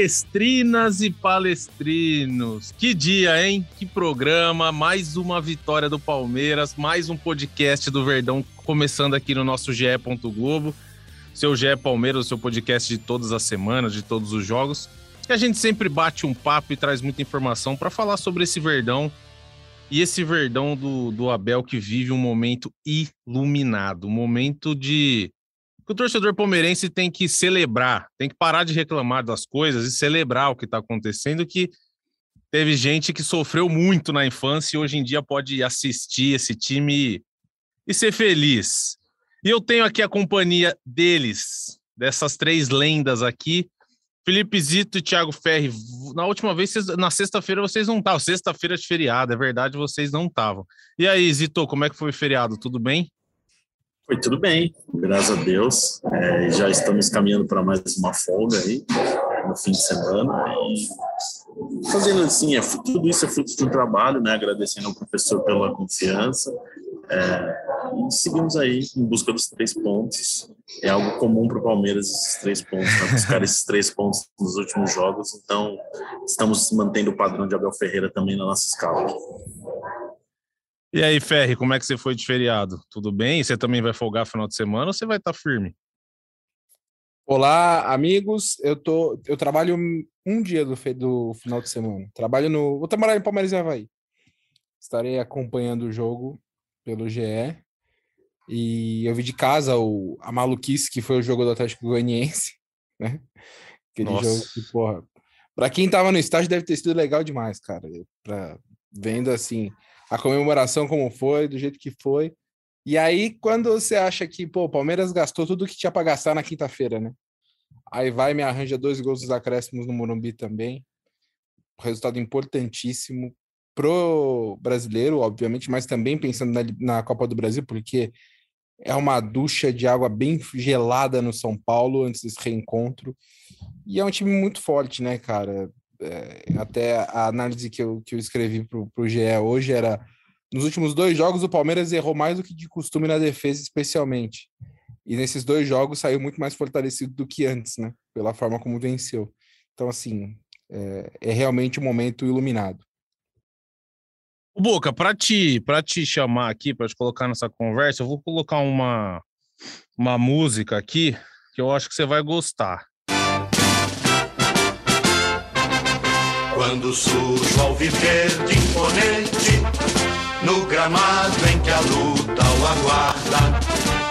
Palestrinas e palestrinos, que dia, hein? Que programa, mais uma vitória do Palmeiras, mais um podcast do Verdão começando aqui no nosso GE. Globo, seu GE Palmeiras, seu podcast de todas as semanas, de todos os jogos. Que a gente sempre bate um papo e traz muita informação para falar sobre esse Verdão e esse Verdão do, do Abel que vive um momento iluminado, um momento de que o torcedor palmeirense tem que celebrar, tem que parar de reclamar das coisas e celebrar o que está acontecendo, que teve gente que sofreu muito na infância e hoje em dia pode assistir esse time e ser feliz. E eu tenho aqui a companhia deles, dessas três lendas aqui, Felipe Zito e Thiago Ferri. Na última vez, na sexta-feira, vocês não estavam. Sexta-feira de feriado, é verdade, vocês não estavam. E aí, Zito, como é que foi o feriado? Tudo bem? Foi tudo bem, graças a Deus. É, já estamos caminhando para mais uma folga aí no fim de semana. E fazendo assim, é, tudo isso é fruto de um trabalho, né? Agradecendo ao professor pela confiança. É, e seguimos aí em busca dos três pontos. É algo comum para o Palmeiras esses três pontos, né? buscar esses três pontos nos últimos jogos. Então, estamos mantendo o padrão de Abel Ferreira também na nossa escala. E aí, Ferri, como é que você foi de feriado? Tudo bem? Você também vai folgar final de semana ou você vai estar tá firme? Olá, amigos. Eu tô, eu trabalho um dia do, do final de semana. Trabalho no, vou trabalhar em Palmeiras e Havaí. Estarei acompanhando o jogo pelo GE. E eu vi de casa o, a maluquice que foi o jogo do Atlético Goianiense, né? Aquele Nossa. jogo que, porra, pra quem tava no estádio deve ter sido legal demais, cara. Vendo assim, a comemoração como foi, do jeito que foi. E aí, quando você acha que, pô, o Palmeiras gastou tudo que tinha para gastar na quinta-feira, né? Aí vai me arranja dois gols dos acréscimos no Morumbi também. Resultado importantíssimo pro brasileiro, obviamente, mas também pensando na, na Copa do Brasil, porque é uma ducha de água bem gelada no São Paulo antes desse reencontro. E é um time muito forte, né, cara? É, até a análise que eu, que eu escrevi para o GE hoje era nos últimos dois jogos o Palmeiras errou mais do que de costume na defesa, especialmente. E nesses dois jogos saiu muito mais fortalecido do que antes, né? Pela forma como venceu. Então, assim, é, é realmente um momento iluminado. Boca, para te, te chamar aqui, para te colocar nessa conversa, eu vou colocar uma, uma música aqui que eu acho que você vai gostar. Quando surge ao viver de imponente, no gramado em que a luta o aguarda,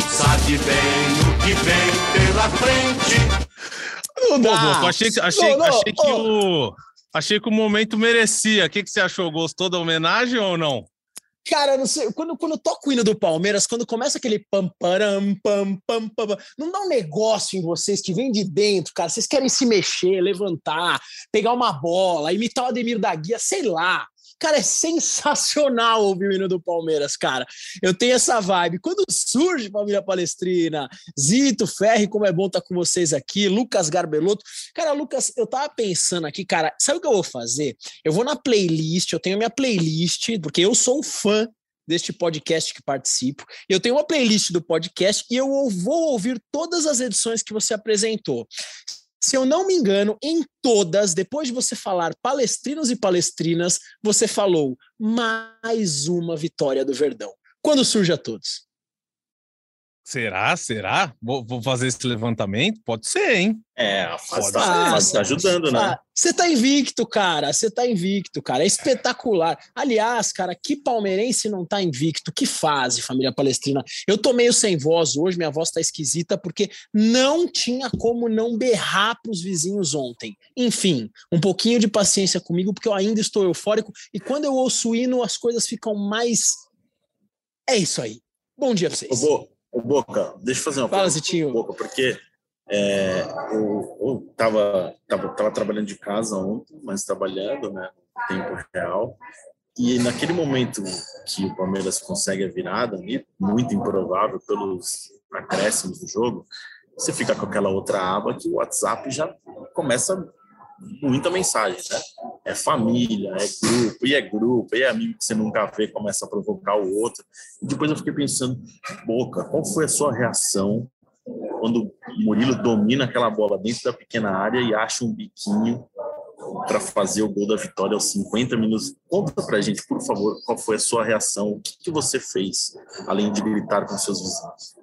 sabe bem o que vem pela frente. Não dá. Pô, achei, achei, não, não, achei que o. Achei que o momento merecia. O que, que você achou? Gostou da homenagem ou não? Cara, não sei, quando, quando toca o hino do Palmeiras, quando começa aquele pam, param, pam, pam, pam, não dá um negócio em vocês que vem de dentro, cara. Vocês querem se mexer, levantar, pegar uma bola, imitar o Ademir da Guia, sei lá. Cara, é sensacional ouvir o hino do Palmeiras, cara. Eu tenho essa vibe. Quando surge Família Palestrina, Zito, Ferri, como é bom estar com vocês aqui, Lucas Garbelotto. Cara, Lucas, eu tava pensando aqui, cara, sabe o que eu vou fazer? Eu vou na playlist, eu tenho minha playlist, porque eu sou um fã deste podcast que participo. Eu tenho uma playlist do podcast e eu vou ouvir todas as edições que você apresentou se eu não me engano, em todas, depois de você falar palestrinos e palestrinas, você falou mais uma vitória do Verdão. Quando surge a todos? Será? Será? Vou, vou fazer esse levantamento? Pode ser, hein? É, a fase Pode tá, ser. tá ajudando, né? Você tá invicto, cara. Você tá invicto, cara. É espetacular. Aliás, cara, que palmeirense não tá invicto? Que fase, família palestrina. Eu tô meio sem voz hoje, minha voz tá esquisita, porque não tinha como não berrar pros vizinhos ontem. Enfim, um pouquinho de paciência comigo, porque eu ainda estou eufórico. E quando eu ouço o hino, as coisas ficam mais. É isso aí. Bom dia pra vocês. Bo- ô, Boca, deixa eu fazer uma Fala, Zitinho. Boca, porque é, eu, eu tava, tava, trabalhando de casa ontem, mas trabalhando, né, tempo real, e naquele momento que o Palmeiras consegue a virada, ali, muito improvável pelos acréscimos do jogo, você fica com aquela outra aba que o WhatsApp já começa muita mensagem, né? É família, é grupo, e é grupo, e é amigo que você nunca vê, começa a provocar o outro. E depois eu fiquei pensando, Boca, qual foi a sua reação quando o Murilo domina aquela bola dentro da pequena área e acha um biquinho para fazer o gol da vitória aos 50 minutos? Conta pra gente, por favor, qual foi a sua reação, o que, que você fez, além de gritar com seus vizinhos?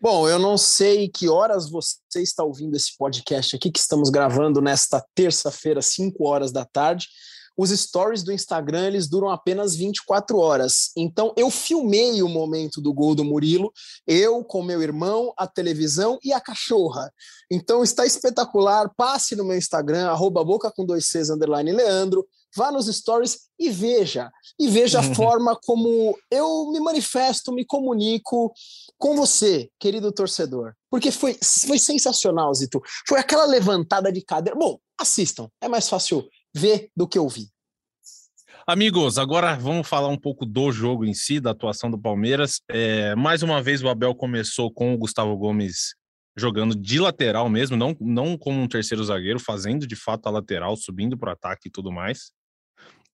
Bom, eu não sei que horas você está ouvindo esse podcast aqui, que estamos gravando nesta terça-feira, 5 horas da tarde. Os stories do Instagram, eles duram apenas 24 horas. Então, eu filmei o momento do gol do Murilo, eu com meu irmão, a televisão e a cachorra. Então, está espetacular. Passe no meu Instagram, arroba boca com dois Cs, underline Leandro. Vá nos stories e veja. E veja a forma como eu me manifesto, me comunico com você, querido torcedor. Porque foi, foi sensacional, Zito. Foi aquela levantada de cadeira. Bom, assistam. É mais fácil ver do que ouvir. Amigos, agora vamos falar um pouco do jogo em si, da atuação do Palmeiras. É, mais uma vez o Abel começou com o Gustavo Gomes jogando de lateral mesmo, não, não como um terceiro zagueiro, fazendo de fato a lateral, subindo para o ataque e tudo mais.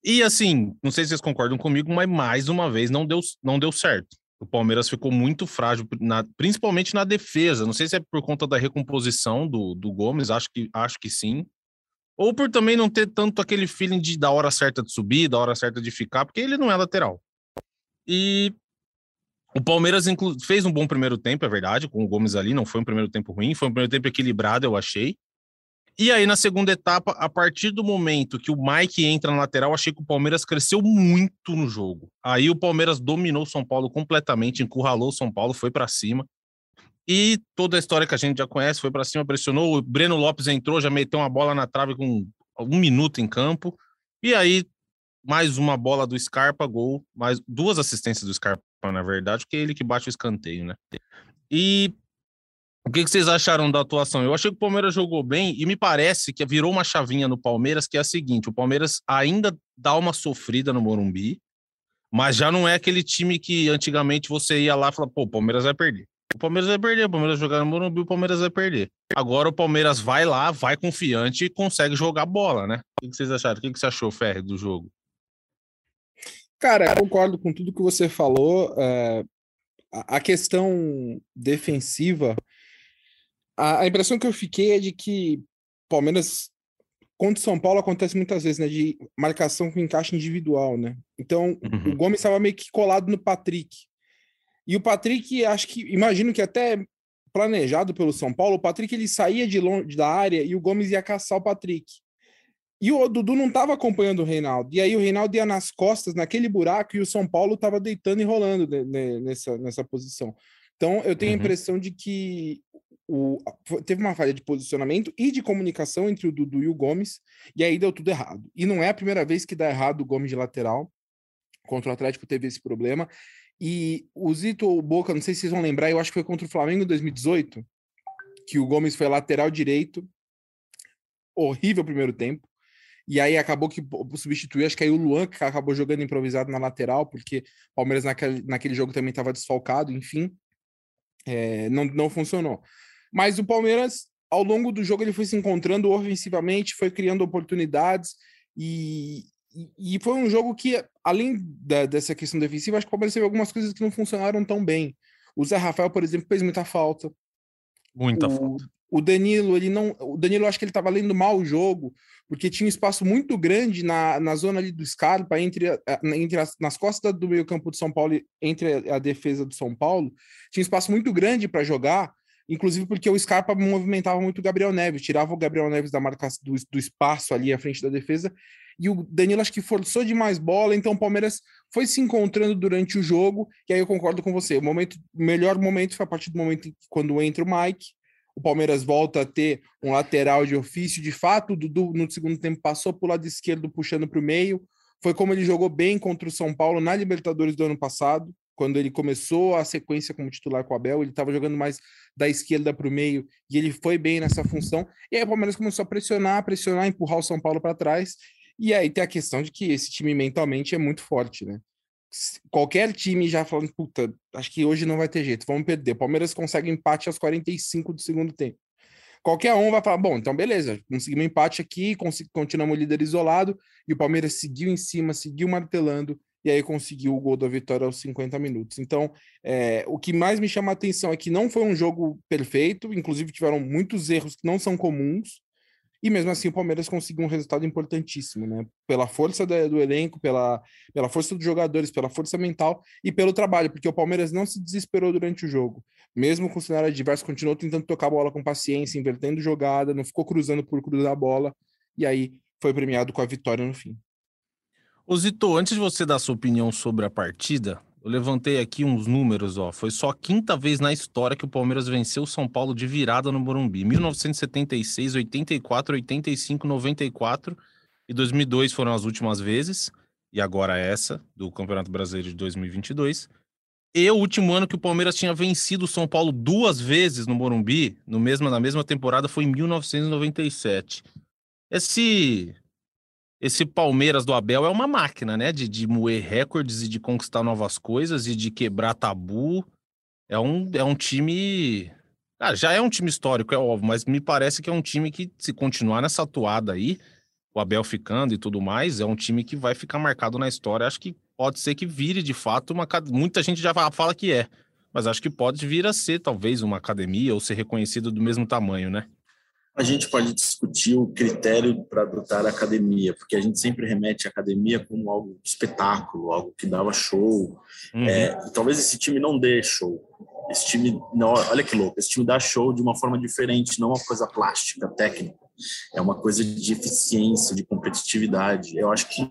E assim, não sei se vocês concordam comigo, mas mais uma vez não deu, não deu certo. O Palmeiras ficou muito frágil, na- principalmente na defesa. Não sei se é por conta da recomposição do, do Gomes, acho que, acho que sim. Ou por também não ter tanto aquele feeling de da hora certa de subir, da hora certa de ficar, porque ele não é lateral. E o Palmeiras fez um bom primeiro tempo, é verdade, com o Gomes ali, não foi um primeiro tempo ruim, foi um primeiro tempo equilibrado, eu achei. E aí, na segunda etapa, a partir do momento que o Mike entra na lateral, achei que o Palmeiras cresceu muito no jogo. Aí o Palmeiras dominou o São Paulo completamente, encurralou o São Paulo, foi para cima. E toda a história que a gente já conhece, foi para cima, pressionou. O Breno Lopes entrou, já meteu uma bola na trave com um minuto em campo. E aí, mais uma bola do Scarpa, gol. Mais duas assistências do Scarpa, na verdade, porque é ele que bate o escanteio, né? E o que, vocês acharam da atuação? Eu achei que o Palmeiras jogou bem e me parece que virou uma chavinha no Palmeiras, que é a seguinte: o Palmeiras ainda dá uma sofrida no Morumbi, mas já não é aquele time que antigamente você ia lá e falava, pô, o Palmeiras vai perder. O Palmeiras vai perder, o Palmeiras jogar no Morumbi, o Palmeiras vai perder. Agora o Palmeiras vai lá, vai confiante e consegue jogar bola, né? O que, vocês acharam? O que, você achou, Ferre, do jogo? Cara, eu concordo com tudo que você falou. a, a questão defensiva, a, a impressão que eu fiquei é de que Palmeiras contra o São Paulo acontece muitas vezes, né? De marcação com encaixe individual, né? Então, Uhum. o Gomes estava meio que colado no Patrick. E o Patrick, acho que, imagino que até planejado pelo São Paulo, o Patrick ele saía de longe da área e o Gomes ia caçar o Patrick. E o Dudu não estava acompanhando o Reinaldo. E aí o Reinaldo ia nas costas, naquele buraco, e o São Paulo estava deitando e rolando ne- nessa, nessa posição. Então, eu tenho Uhum. a impressão de que o, teve uma falha de posicionamento e de comunicação entre o Dudu e o Gomes, e aí deu tudo errado. E não é a primeira vez que dá errado o Gomes de lateral. Contra o Atlético teve esse problema. E o Zito ou o Boca, não sei se vocês vão lembrar, eu acho que foi contra o Flamengo em 2018, que o Gomes foi lateral direito. Horrível primeiro tempo. E aí acabou que substituiu, acho que aí o Luan, que acabou jogando improvisado na lateral, porque o Palmeiras naquele, naquele jogo também estava desfalcado, enfim. É, não, não funcionou. Mas o Palmeiras, ao longo do jogo, ele foi se encontrando ofensivamente, foi criando oportunidades e, e, foi um jogo que, além da- dessa questão defensiva, acho que o Palmeiras teve algumas coisas que não funcionaram tão bem. O Zé Rafael, por exemplo, fez muita falta. Muita o, falta. O Danilo, ele não. O Danilo, acho que ele estava lendo mal o jogo, porque tinha um espaço muito grande na, na zona ali do Scarpa, entre, entre as, nas costas do meio-campo de São Paulo, entre a, a defesa do São Paulo, tinha um espaço muito grande para jogar, inclusive porque o Scarpa movimentava muito o Gabriel Neves, tirava o Gabriel Neves da marcação do, do espaço ali à frente da defesa, e o Danilo acho que forçou demais bola, então o Palmeiras foi se encontrando durante o jogo, e aí eu concordo com você, o momento, melhor momento foi a partir do momento quando entra o Mike, o Palmeiras volta a ter um lateral de ofício, de fato, o Dudu no segundo tempo passou para o lado esquerdo, puxando para o meio, foi como ele jogou bem contra o São Paulo na Libertadores do ano passado, quando ele começou a sequência como titular com o Abel, ele estava jogando mais da esquerda para o meio e ele foi bem nessa função. E aí o Palmeiras começou a pressionar, pressionar, empurrar o São Paulo para trás. E aí tem a questão de que esse time mentalmente é muito forte, né? Qualquer time já falando, puta, acho que hoje não vai ter jeito, vamos perder. O Palmeiras consegue empate aos 45 do segundo tempo. Qualquer um vai falar, bom, então beleza, conseguimos empate aqui, continuamos líder isolado, e o Palmeiras seguiu em cima, seguiu martelando, e aí conseguiu o gol da vitória aos 50 minutos. Então, é, o que mais me chama a atenção é que não foi um jogo perfeito, inclusive tiveram muitos erros que não são comuns, e mesmo assim o Palmeiras conseguiu um resultado importantíssimo, né? Pela força do, do elenco, pela, pela força dos jogadores, pela força mental e pelo trabalho, porque o Palmeiras não se desesperou durante o jogo. Mesmo com o cenário adverso, continuou tentando tocar a bola com paciência, invertendo jogada, não ficou cruzando por cruzar a bola, e aí foi premiado com a vitória no fim. Ô Zito, antes de você dar sua opinião sobre a partida, eu levantei aqui uns números, ó. Foi só a quinta vez na história que o Palmeiras venceu o São Paulo de virada no Morumbi. 1976, 84, 85, 94 e 2002 foram as últimas vezes. E agora essa, do Campeonato Brasileiro de 2022. E o último ano que o Palmeiras tinha vencido o São Paulo duas vezes no Morumbi, no mesmo, na mesma temporada, foi em 1997. Esse esse Palmeiras do Abel é uma máquina, né? De, de moer recordes e de conquistar novas coisas e de quebrar tabu. É um, é um time. Ah, já é um time histórico, é óbvio, mas me parece que é um time que, se continuar nessa atuada aí, o Abel ficando e tudo mais, é um time que vai ficar marcado na história. Acho que pode ser que vire de fato uma. Muita gente já fala que é, mas acho que pode vir a ser talvez uma academia ou ser reconhecido do mesmo tamanho, né? A gente pode discutir o critério para adotar a academia, porque a gente sempre remete à academia como algo espetáculo, algo que dava show. Uhum. É, talvez esse time não dê show. Esse time, não, olha que louco, esse time dá show de uma forma diferente, não uma coisa plástica, técnica. É uma coisa de eficiência, de competitividade. Eu acho que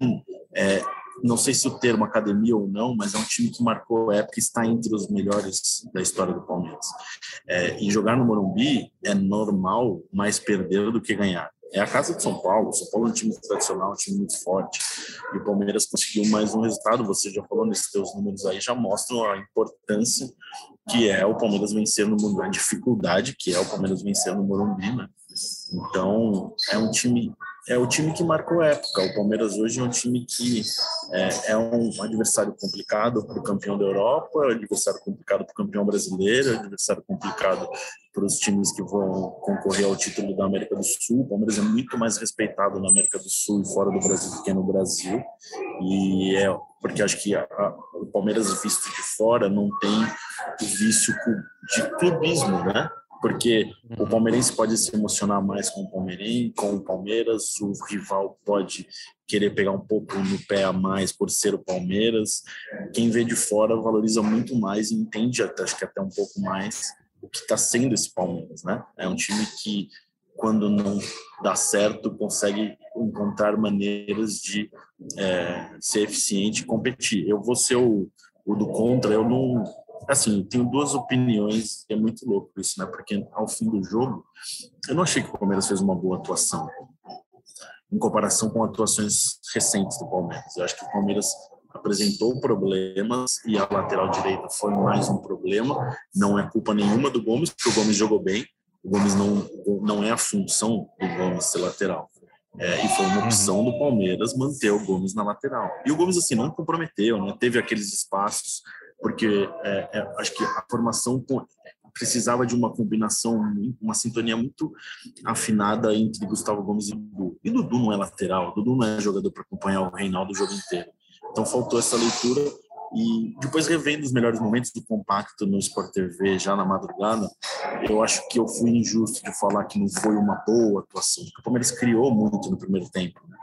é, não sei se o termo academia ou não, mas é um time que marcou a época e está entre os melhores da história do Palmeiras. É, e jogar no Morumbi é normal mais perder do que ganhar. É a casa de São Paulo. São Paulo é um time tradicional, um time muito forte. E o Palmeiras conseguiu mais um resultado. Você já falou nesses seus números aí, já mostram a importância que é o Palmeiras vencer no Morumbi, a dificuldade que é o Palmeiras vencer no Morumbi, né? Então, é um time é o time que marcou época. O Palmeiras hoje é um time que é, é um adversário complicado para o campeão da Europa, é um adversário complicado para o campeão brasileiro, é um adversário complicado para os times que vão concorrer ao título da América do Sul. O Palmeiras é muito mais respeitado na América do Sul e fora do Brasil do que no Brasil. E é porque acho que a, a, o Palmeiras visto de fora não tem o vício de clubismo, né? Porque o palmeirense pode se emocionar mais com o palmeirense, com o Palmeiras, o rival pode querer pegar um pouco no pé a mais por ser o Palmeiras. Quem vê de fora valoriza muito mais e entende até, acho que até um pouco mais o que está sendo esse Palmeiras, né? É um time que quando não dá certo consegue encontrar maneiras de é, ser eficiente e competir. Eu vou ser o, o do contra, eu não assim, tenho duas opiniões, é muito louco isso, né? Porque ao fim do jogo, eu não achei que o Palmeiras fez uma boa atuação em comparação com atuações recentes do Palmeiras. Eu acho que o Palmeiras apresentou problemas e a lateral direita foi mais um problema. Não é culpa nenhuma do Gomes, porque o Gomes jogou bem. O Gomes não, não é a função do Gomes ser lateral. É, e foi uma opção do Palmeiras manter o Gomes na lateral. E o Gomes, assim, não comprometeu, né? teve aqueles espaços porque é, é, acho que a formação precisava de uma combinação, uma sintonia muito afinada entre Gustavo Gomes e Dudu. E Dudu não é lateral, Dudu não é jogador para acompanhar o Reinaldo o jogo inteiro. Então faltou essa leitura E depois revendo os melhores momentos do compacto no Sport TV já na madrugada, eu acho que eu fui injusto de falar que não foi uma boa atuação, porque o Palmeiras criou muito no primeiro tempo. Né?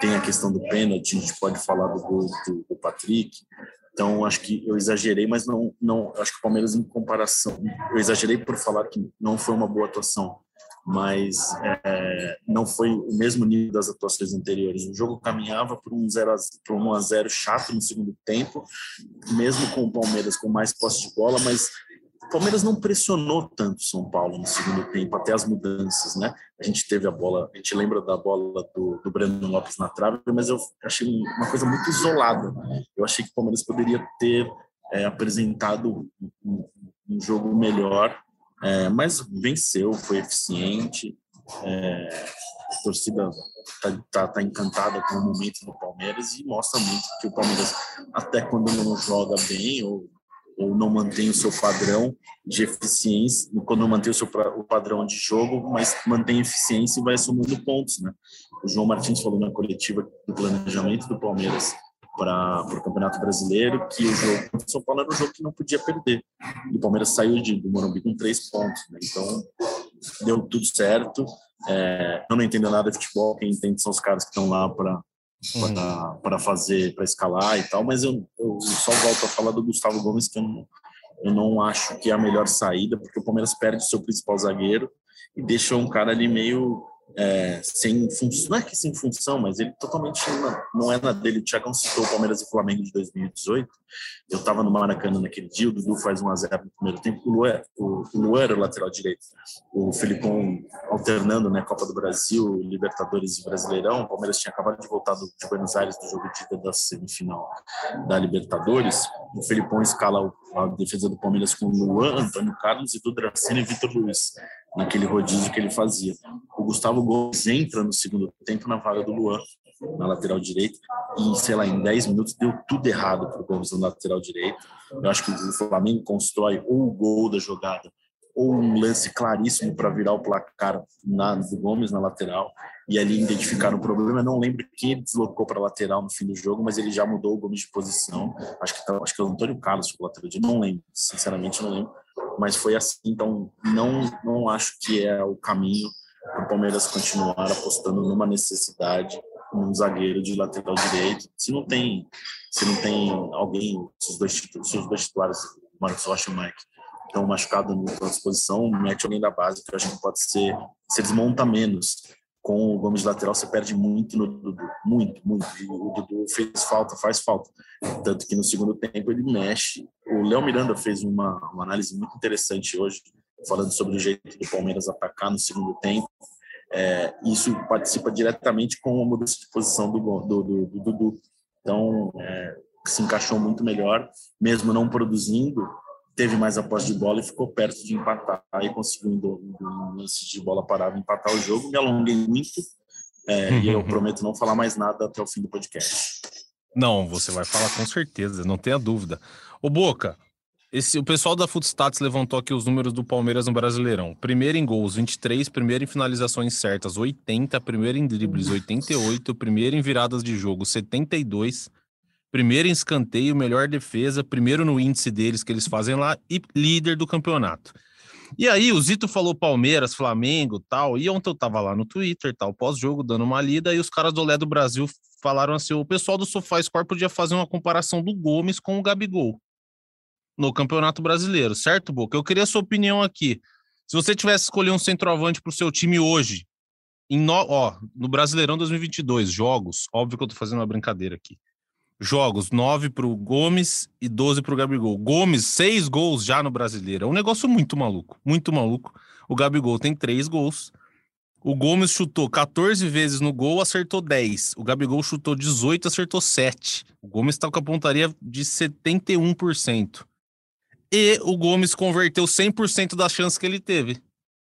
Tem a questão do pênalti, a gente pode falar do gol do, do Patrick, então, acho que eu exagerei, mas não, não. Acho que o Palmeiras, em comparação, eu exagerei por falar que não foi uma boa atuação mas é, não foi o mesmo nível das atuações anteriores. O jogo caminhava por um 0 a, por um a 0 chato no segundo tempo, mesmo com o Palmeiras com mais posse de bola, mas o Palmeiras não pressionou tanto São Paulo no segundo tempo, até as mudanças, né? A gente teve a bola, a gente lembra da bola do, do Breno Lopes na trave, mas eu achei uma coisa muito isolada. Eu achei que o Palmeiras poderia ter é, apresentado um, um jogo melhor é, mas venceu, foi eficiente. É, a torcida está tá, tá encantada com o momento do Palmeiras e mostra muito que o Palmeiras, até quando não joga bem ou, ou não mantém o seu padrão de eficiência, quando não mantém o seu o padrão de jogo, mas mantém eficiência e vai somando pontos. Né? O João Martins falou na coletiva do planejamento do Palmeiras para o Campeonato Brasileiro, que o jogo contra o São Paulo era um jogo que não podia perder. E o Palmeiras saiu de, do Morumbi com três pontos. Né? Então, deu tudo certo. É, eu não entendo nada de futebol, quem entende são os caras que estão lá para uhum. para fazer, para escalar e tal, mas eu, eu só volto a falar do Gustavo Gomes, que eu não, eu não acho que é a melhor saída, porque o Palmeiras perde o seu principal zagueiro e deixa um cara ali meio é, sem função, não é que sem função, mas ele totalmente não, não é na dele. O Thiagão citou o Palmeiras e Flamengo de 2018. Eu estava no Maracanã naquele dia, o Dudu faz 1 a 0 no primeiro tempo. O Luan, o, o Luan era o lateral direito. O Filipão alternando, né? Copa do Brasil, Libertadores e Brasileirão. O Palmeiras tinha acabado de voltar do, de Buenos Aires do jogo de da semifinal da Libertadores. O Filipão escala a defesa do Palmeiras com o Luan, Antônio Carlos e Dudracena e Vitor Luiz naquele rodízio que ele fazia. O Gustavo Gomes entra no segundo tempo na vaga do Luan, na lateral direita, e, sei lá, em 10 minutos deu tudo errado para o Gomes na lateral direita. Eu acho que o Flamengo constrói ou o gol da jogada, ou um lance claríssimo para virar o placar na, do Gomes na lateral, e ali identificaram o problema. Eu não lembro quem ele deslocou para a lateral no fim do jogo, mas ele já mudou o Gomes de posição. Acho que, tá, acho que é o Antônio Carlos o lateral direito, não lembro, sinceramente não lembro mas foi assim, então não, não acho que é o caminho para o Palmeiras continuar apostando numa necessidade num zagueiro de lateral direito. Se não tem, se não tem alguém, se os dois, se os dois titulares, Marcos Rocha e Mike, estão machucados na disposição, mete alguém da base, que eu acho que pode ser, se desmonta menos. Com o Gomes lateral, você perde muito no Dudu, muito, muito. E o Dudu fez falta, faz falta. Tanto que no segundo tempo ele mexe o Léo Miranda fez uma, uma análise muito interessante hoje, falando sobre o jeito do Palmeiras atacar no segundo tempo. É, isso participa diretamente com a mudança de posição do Dudu. Do, do, do, então, é, se encaixou muito melhor, mesmo não produzindo, teve mais a posse de bola e ficou perto de empatar e conseguiu, um lance de bola parada, empatar o jogo. Me alonguei muito é, e eu prometo não falar mais nada até o fim do podcast. Não, você vai falar com certeza, não tenha dúvida. Ô Boca, esse, o pessoal da Footstats levantou aqui os números do Palmeiras no Brasileirão. Primeiro em gols, 23. Primeiro em finalizações certas, 80. Primeiro em dribles, 88. Primeiro em viradas de jogo, 72. Primeiro em escanteio, melhor defesa. Primeiro no índice deles que eles fazem lá e líder do campeonato. E aí, o Zito falou Palmeiras, Flamengo tal. E ontem eu tava lá no Twitter, tal, pós-jogo, dando uma lida. E os caras do Lé do Brasil falaram assim: o pessoal do SofaScore podia fazer uma comparação do Gomes com o Gabigol no Campeonato Brasileiro, certo, Boca? Eu queria a sua opinião aqui. Se você tivesse escolher um centroavante para o seu time hoje, em no, ó, no Brasileirão 2022, jogos, óbvio que eu tô fazendo uma brincadeira aqui. Jogos, 9 para o Gomes e 12 para o Gabigol. Gomes, seis gols já no Brasileiro. É um negócio muito maluco, muito maluco. O Gabigol tem três gols. O Gomes chutou 14 vezes no gol, acertou 10. O Gabigol chutou 18, acertou 7. O Gomes está com a pontaria de 71%. E o Gomes converteu 100% das chances que ele teve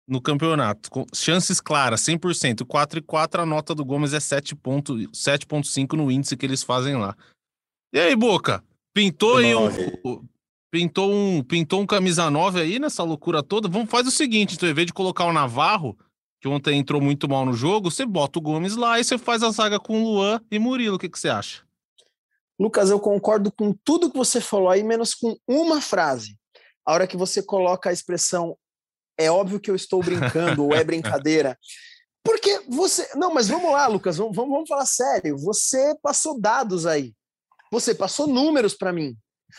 no campeonato. Chances claras, 100%. 4 e 4, a nota do Gomes é 7,5 no índice que eles fazem lá. E aí, Boca? Pintou aí um, pintou um, pintou um camisa 9 aí nessa loucura toda? Vamos faz o seguinte, então, em vez de colocar o Navarro, que ontem entrou muito mal no jogo, você bota o Gomes lá e você faz a zaga com Luan e Murilo. O que, que você acha? Lucas, eu concordo com tudo que você falou aí, menos com uma frase. A hora que você coloca a expressão é óbvio que eu estou brincando ou é brincadeira. Porque você. Não, mas vamos lá, Lucas, vamos, vamos falar sério. Você passou dados aí. Você passou números para mim.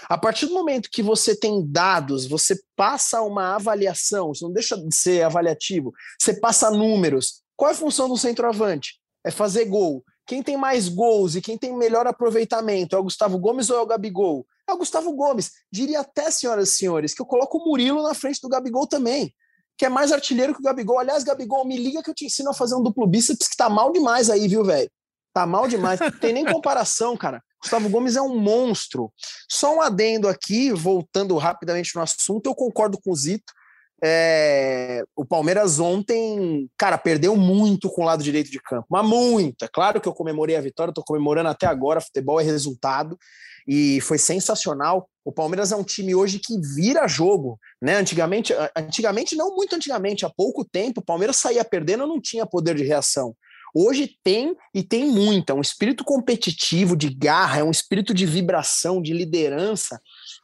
A partir do momento que você tem dados, você passa uma avaliação, você não deixa de ser avaliativo, você passa números. Qual é a função do centroavante? É fazer gol. Quem tem mais gols e quem tem melhor aproveitamento é o Gustavo Gomes ou é o Gabigol? É o Gustavo Gomes. Diria até, senhoras e senhores, que eu coloco o Murilo na frente do Gabigol também, que é mais artilheiro que o Gabigol. Aliás, Gabigol, me liga que eu te ensino a fazer um duplo bíceps que tá mal demais aí, viu, velho? Tá mal demais. Tem nem comparação, cara. Gustavo Gomes é um monstro. Só um adendo aqui, voltando rapidamente no assunto, eu concordo com o Zito. É, o Palmeiras ontem, cara, perdeu muito com o lado direito de campo, mas muito. É claro que eu comemorei a vitória, estou comemorando até agora. Futebol é resultado e foi sensacional. O Palmeiras é um time hoje que vira jogo, né? Antigamente, antigamente não muito antigamente, há pouco tempo, o Palmeiras saía perdendo, não tinha poder de reação. Hoje tem e tem muito, é um espírito competitivo, de garra, é um espírito de vibração, de liderança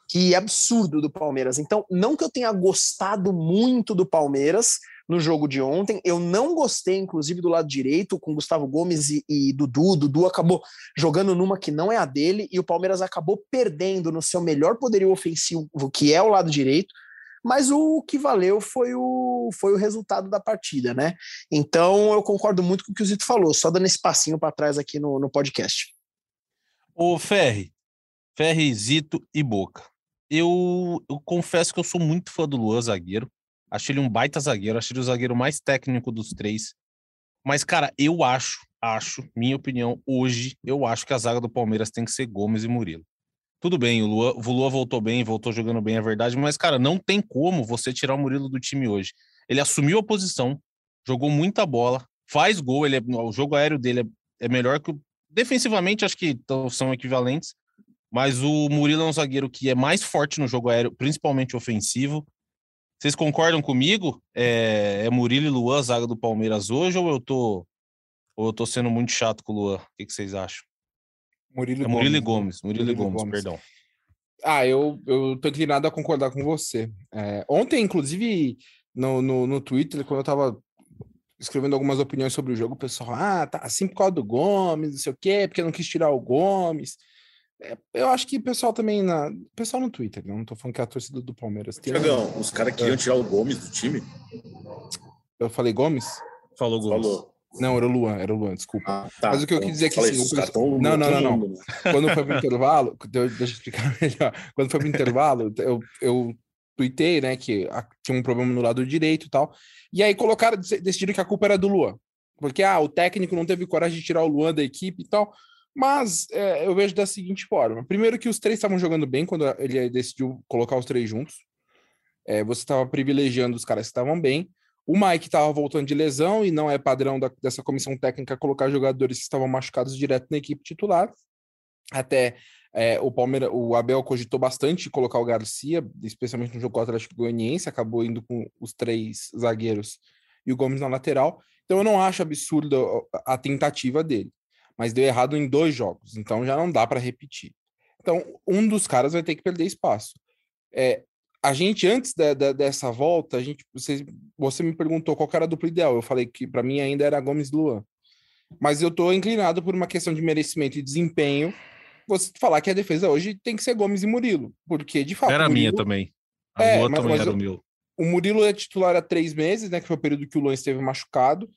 que é absurdo do Palmeiras. Então, não que eu tenha gostado muito do Palmeiras no jogo de ontem, eu não gostei, inclusive, do lado direito, com Gustavo Gomes e, e Dudu. Dudu acabou jogando numa que não é a dele, e o Palmeiras acabou perdendo no seu melhor poderio ofensivo, que é o lado direito mas o que valeu foi o, foi o resultado da partida, né? Então eu concordo muito com o que o Zito falou, só dando esse passinho para trás aqui no, no podcast. O Ferri, Ferri, Zito e Boca. Eu, eu confesso que eu sou muito fã do Luan, zagueiro. Achei ele um baita zagueiro, achei ele o zagueiro mais técnico dos três. Mas, cara, eu acho, acho, minha opinião, hoje, eu acho que a zaga do Palmeiras tem que ser Gomes e Murilo. Tudo bem, o Lua, o Lua voltou bem, voltou jogando bem, é verdade, mas, cara, não tem como você tirar o Murilo do time hoje. Ele assumiu a posição, jogou muita bola, faz gol, ele é, o jogo aéreo dele é, é melhor que o. Defensivamente, acho que são equivalentes, mas o Murilo é um zagueiro que é mais forte no jogo aéreo, principalmente ofensivo. Vocês concordam comigo? É, é Murilo e Luan, zaga do Palmeiras hoje, ou eu tô, ou eu tô sendo muito chato com o Luan? O que, que vocês acham? Murilo, é Murilo Gomes. Gomes. Murilo, Murilo Gomes, Gomes, perdão. Ah, eu, eu tô inclinado a concordar com você. É, ontem, inclusive, no, no, no Twitter, quando eu tava escrevendo algumas opiniões sobre o jogo, o pessoal, ah, tá assim por causa do Gomes, não sei o quê, porque não quis tirar o Gomes. É, eu acho que o pessoal também, na, pessoal no Twitter, não tô falando que é a torcida do Palmeiras. Tem Tiagão, os caras queriam tirar o Gomes do time? Eu falei Gomes? Falou Gomes. Falou. Não, era o Luan, era o Luan, desculpa. Ah, tá. Mas o que eu quis dizer é que assim, pessoal... não, não, não, não. Né? Quando foi pro intervalo, deixa eu explicar melhor. Quando foi pro intervalo, eu, eu tuitei, né, que tinha um problema no lado direito e tal. E aí colocaram, decidiram que a culpa era do Luan. Porque, ah, o técnico não teve coragem de tirar o Luan da equipe e tal. Mas é, eu vejo da seguinte forma: primeiro, que os três estavam jogando bem quando ele decidiu colocar os três juntos. É, você estava privilegiando os caras que estavam bem. O Mike estava voltando de lesão e não é padrão da, dessa comissão técnica colocar jogadores que estavam machucados direto na equipe titular. Até é, o Palmeiras, o Abel cogitou bastante colocar o Garcia, especialmente no jogo Atlético Goianiense, acabou indo com os três zagueiros e o Gomes na lateral. Então eu não acho absurdo a tentativa dele, mas deu errado em dois jogos, então já não dá para repetir. Então um dos caras vai ter que perder espaço. É, a gente, antes da, da, dessa volta, a gente, você, você me perguntou qual era a dupla ideal. Eu falei que para mim ainda era Gomes e Luan. Mas eu tô inclinado por uma questão de merecimento e desempenho. Você falar que a defesa hoje tem que ser Gomes e Murilo. Porque, de fato. Era a minha também. A é, mas, também mas era o, o meu. O Murilo é titular há três meses, né? Que foi o período que o Luan esteve machucado.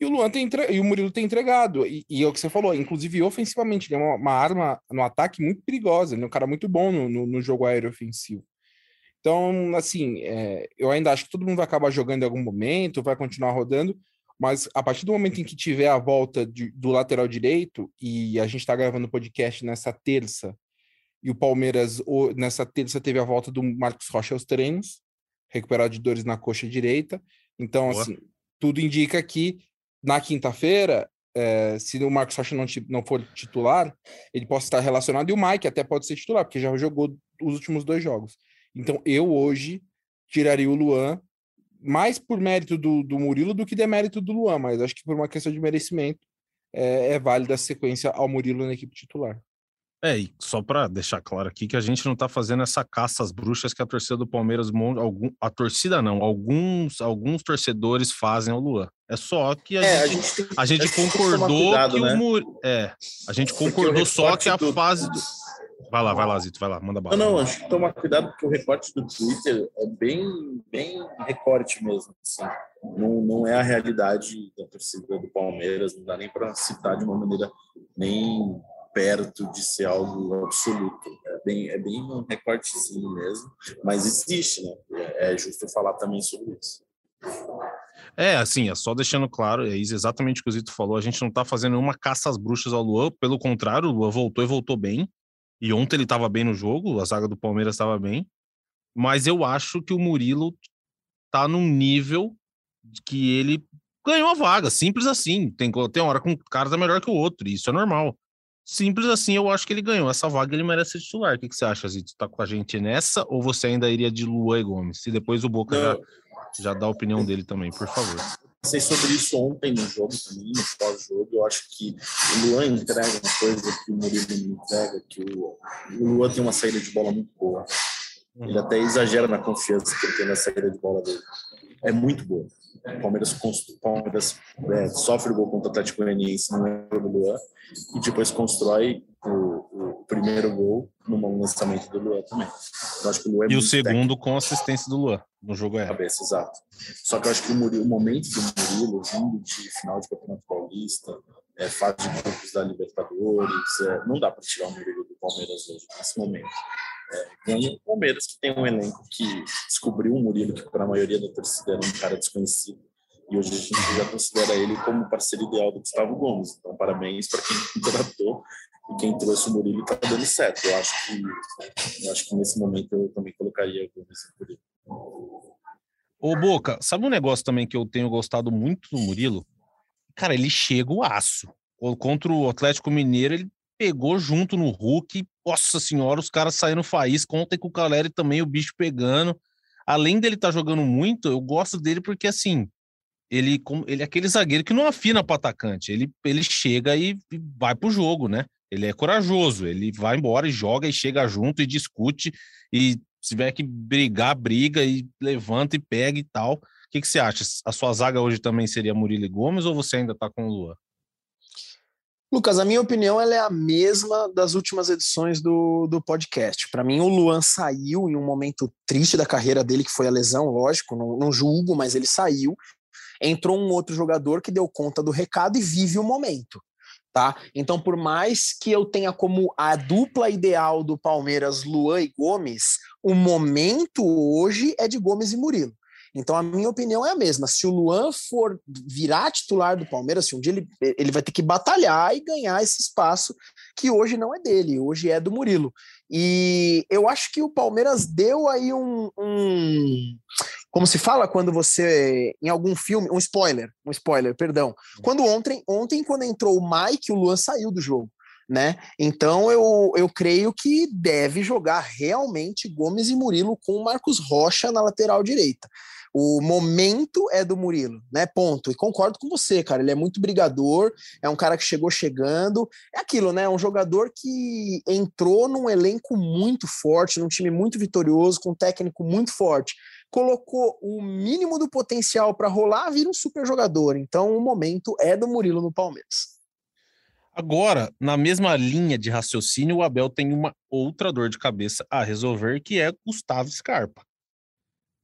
E o Luan tem entre... e o Murilo tem entregado. E, e é o que você falou, inclusive ofensivamente, ele é uma, uma arma no ataque muito perigosa. Ele é um cara muito bom no, no, no jogo aéreo ofensivo. Então, assim, é, eu ainda acho que todo mundo vai acabar jogando em algum momento, vai continuar rodando, mas a partir do momento em que tiver a volta de, do lateral direito, e a gente está gravando o podcast nessa terça, e o Palmeiras o, nessa terça teve a volta do Marcos Rocha aos treinos, recuperado de dores na coxa direita. Então, Boa. assim, tudo indica que na quinta-feira, é, se o Marcos Rocha não, não for titular, ele possa estar relacionado, e o Mike até pode ser titular, porque já jogou os últimos dois jogos. Então, eu hoje tiraria o Luan mais por mérito do, do Murilo do que demérito do Luan, mas acho que por uma questão de merecimento é, é válida a sequência ao Murilo na equipe titular. É, e só para deixar claro aqui que a gente não tá fazendo essa caça às bruxas que a torcida do Palmeiras, algum, a torcida não, alguns, alguns torcedores fazem ao Luan. É só que a É, a gente, gente a gente que tomar concordou cuidado, que né? o Muri... É, a gente concordou só que a do- fase do... Vai lá, vai lá, Zito, vai lá, manda bala. Não, não, acho que tomar cuidado porque o recorte do Twitter é bem, bem recorte mesmo. assim. Não, não é a realidade da torcida do Palmeiras, não dá nem para citar de uma maneira nem perto de ser algo absoluto. É bem, é bem um recortezinho mesmo, mas existe, né? É é justo falar também sobre isso. É, assim, é só deixando claro, é exatamente o que o Zito falou, a gente não tá fazendo nenhuma caça às bruxas ao Luan, pelo contrário, o Luan voltou e voltou bem, e ontem ele tava bem no jogo, a zaga do Palmeiras estava bem, mas eu acho que o Murilo tá num nível que ele ganhou a vaga, simples assim, tem, tem hora que um cara tá melhor que o outro, e isso é normal. Simples assim, eu acho que ele ganhou essa vaga, ele merece ser titular. O que, que você acha, Zito? Tá com a gente nessa ou você ainda iria de Luan e Gomes? E depois o Boca já, já dá a opinião dele também, por favor. pensei sobre isso ontem no jogo também, no pós-jogo. Eu acho que o Luan entrega uma coisa que o Murilo não entrega, que o, o Luan tem uma saída de bola muito boa. Ele até exagera na confiança que ele tem na saída de bola dele. É muito boa. O Palmeiras, o Palmeiras é, sofre o gol contra o Atlético Goianiense no erro do Luan e depois constrói o, o primeiro gol num lançamento do Luan também. Eu acho que o Luan é E o muito técnico segundo com assistência do Luan, no jogo é. cabeça, exato. Só que eu acho que o, Murilo, o momento do Murilo, vindo de final de Campeonato Paulista, é, fase de grupos da Libertadores, é, não dá para tirar o Murilo do Palmeiras hoje, nesse momento. Ganha o Palmeiras, que tem um elenco que descobriu o Murilo, que para a maioria da torcida era um cara desconhecido, e hoje a gente já considera ele como parceiro ideal do Gustavo Gomes. Então, parabéns para quem contratou e quem trouxe o Murilo está dando certo. Eu acho que, eu acho que nesse momento eu também colocaria o Gomes o Murilo. Ô, Boca, sabe um negócio também que eu tenho gostado muito do Murilo? Cara, ele chega o aço. Contra o Atlético Mineiro, ele pegou junto no Hulk. Nossa senhora, os caras saíram faísca. Ontem com o Caleri também, o bicho pegando. Além dele estar jogando muito, eu gosto dele porque, assim, ele, ele é aquele zagueiro que não afina para atacante. Ele, ele chega e e vai pro jogo, né? Ele é corajoso, ele vai embora e joga e chega junto e discute. E se tiver que brigar, briga e levanta e pega e tal. O que, que você acha? A sua zaga hoje também seria Murilo Gomes ou você ainda tá com o Luan? Lucas, a minha opinião ela é a mesma das últimas edições do, do podcast. Para mim, o Luan saiu em um momento triste da carreira dele, que foi a lesão, lógico, não, não julgo, mas ele saiu. Entrou um outro jogador que deu conta do recado e vive o momento. Tá? Então, por mais que eu tenha como a dupla ideal do Palmeiras, Luan e Gomes, o momento hoje é de Gomes e Murilo. Então, a minha opinião é a mesma. Se o Luan for virar titular do Palmeiras, se um dia ele, ele vai ter que batalhar e ganhar esse espaço que hoje não é dele, hoje é do Murilo. E eu acho que o Palmeiras deu aí um, um como se fala quando você em algum filme, um spoiler, um spoiler, perdão. Quando ontem, ontem quando entrou o Mike, o Luan saiu do jogo. Né? Então eu, eu creio que deve jogar realmente Gomes e Murilo com o Marcos Rocha na lateral direita. O momento é do Murilo, né? Ponto. E concordo com você, cara. Ele é muito brigador, é um cara que chegou chegando. É aquilo, né? Um jogador que entrou num elenco muito forte, num time muito vitorioso, com um técnico muito forte. Colocou o mínimo do potencial para rolar, vira um super jogador. Então o momento é do Murilo no Palmeiras. Agora, na mesma linha de raciocínio, o Abel tem uma outra dor de cabeça a resolver, que é Gustavo Scarpa.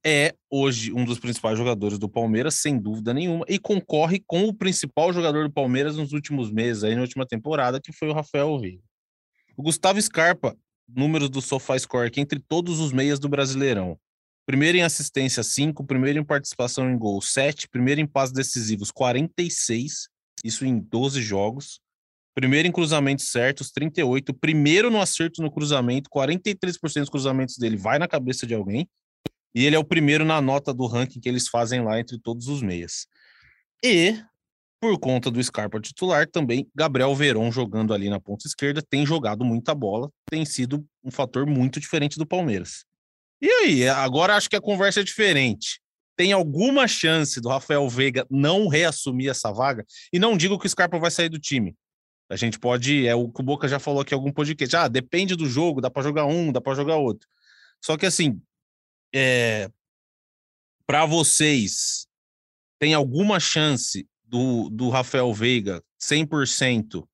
É hoje um dos principais jogadores do Palmeiras, sem dúvida nenhuma, e concorre com o principal jogador do Palmeiras nos últimos meses, aí na última temporada, que foi o Rafael Veiga. O Gustavo Scarpa, números do SofaScore aqui entre todos os meias do Brasileirão. Primeiro em assistência, 5. Primeiro em participação em gol, 7. Primeiro em passes decisivos, 46. Isso em 12 jogos. Primeiro em cruzamentos certos, 38. Primeiro no acerto no cruzamento, 43% dos cruzamentos dele vai na cabeça de alguém. E ele é o primeiro na nota do ranking que eles fazem lá entre todos os meias. E, por conta do Scarpa titular, também Gabriel Veron jogando ali na ponta esquerda, tem jogado muita bola, tem sido um fator muito diferente do Palmeiras. E aí, agora acho que a conversa é diferente. Tem alguma chance do Rafael Veiga não reassumir essa vaga? E não digo que o Scarpa vai sair do time. A gente pode, é o que o Boca já falou aqui em algum podcast. Ah, depende do jogo, dá para jogar um, dá para jogar outro. Só que assim, é, para vocês, tem alguma chance do, do Rafael Veiga 100%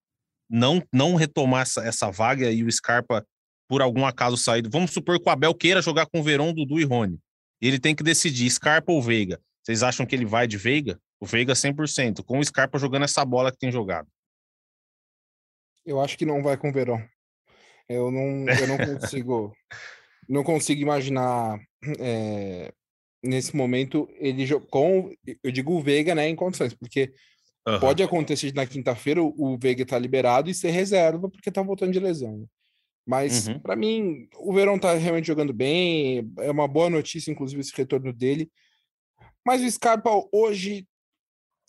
não, não retomar essa, essa vaga e o Scarpa, por algum acaso, sair? Vamos supor que o Abel queira jogar com o Verón, Dudu e Rony. Ele tem que decidir Scarpa ou Veiga. Vocês acham que ele vai de Veiga? O Veiga 100%, com o Scarpa jogando essa bola que tem jogado. Eu acho que não vai com o Verón. Eu não, eu não consigo, não consigo imaginar é, nesse momento ele com, eu digo o Veiga, né, em condições, porque uhum. pode acontecer na quinta-feira o Veiga tá liberado e ser reserva porque tá voltando de lesão. Né? Mas uhum. para mim o Verão tá realmente jogando bem, é uma boa notícia inclusive esse retorno dele. Mas o Scarpa hoje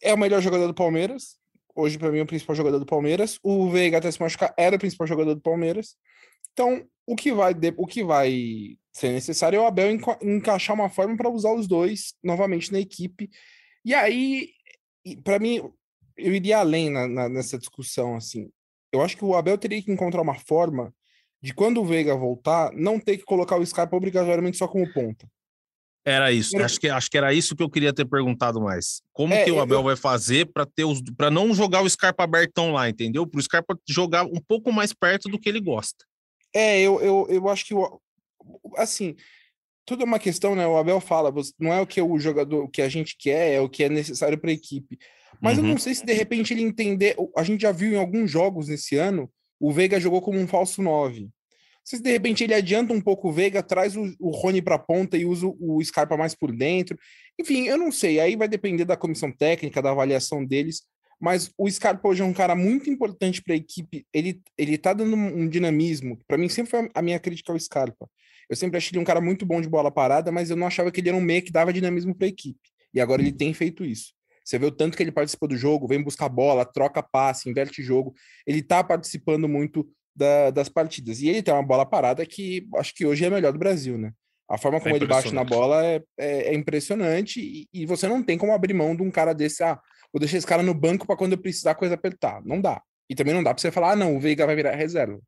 é o melhor jogador do Palmeiras. Hoje, para mim, é o principal jogador do Palmeiras. O Veiga, até se machucar, era o principal jogador do Palmeiras. Então, o que vai, o que vai ser necessário é o Abel enca encaixar uma forma para usar os dois novamente na equipe. E aí, para mim, eu iria além na, na, nessa discussão. assim. Eu acho que o Abel teria que encontrar uma forma de quando o Veiga voltar, não ter que colocar o Scarpa obrigatoriamente só como ponta. Era isso. Acho que, acho que era isso que eu queria ter perguntado mais. Como é, que o Abel eu... vai fazer para ter os para não jogar o Scarpa abertão lá, entendeu? Para o Scarpa jogar um pouco mais perto do que ele gosta. É, eu, eu, eu acho que o, assim, tudo é uma questão, né? O Abel fala, não é o que o jogador, o que a gente quer, é o que é necessário para a equipe. Mas uhum. eu não sei se de repente ele entender, a gente já viu em alguns jogos nesse ano, o Veiga jogou como um falso 9 se de repente ele adianta um pouco o Veiga, traz o, o Rony para a ponta e usa o Scarpa mais por dentro. Enfim, eu não sei. Aí vai depender da comissão técnica, da avaliação deles. Mas o Scarpa hoje é um cara muito importante para a equipe. Ele, ele tá dando um dinamismo. Para mim, sempre foi a minha crítica ao Scarpa. Eu sempre achei ele um cara muito bom de bola parada, mas eu não achava que ele era um meia que dava dinamismo para a equipe. E agora ele tem feito isso. Você vê o tanto que ele participou do jogo, vem buscar bola, troca passe, inverte jogo. Ele tá participando muito da, das partidas. E ele tem uma bola parada que acho que hoje é a melhor do Brasil, né? A forma é como é ele bate na bola é, é, é impressionante e, e, você não tem como abrir mão de um cara desse. Ah, vou deixar esse cara no banco para quando eu precisar a coisa apertar. Não dá. E também não dá para você falar, ah, não, o Veiga vai virar reserva.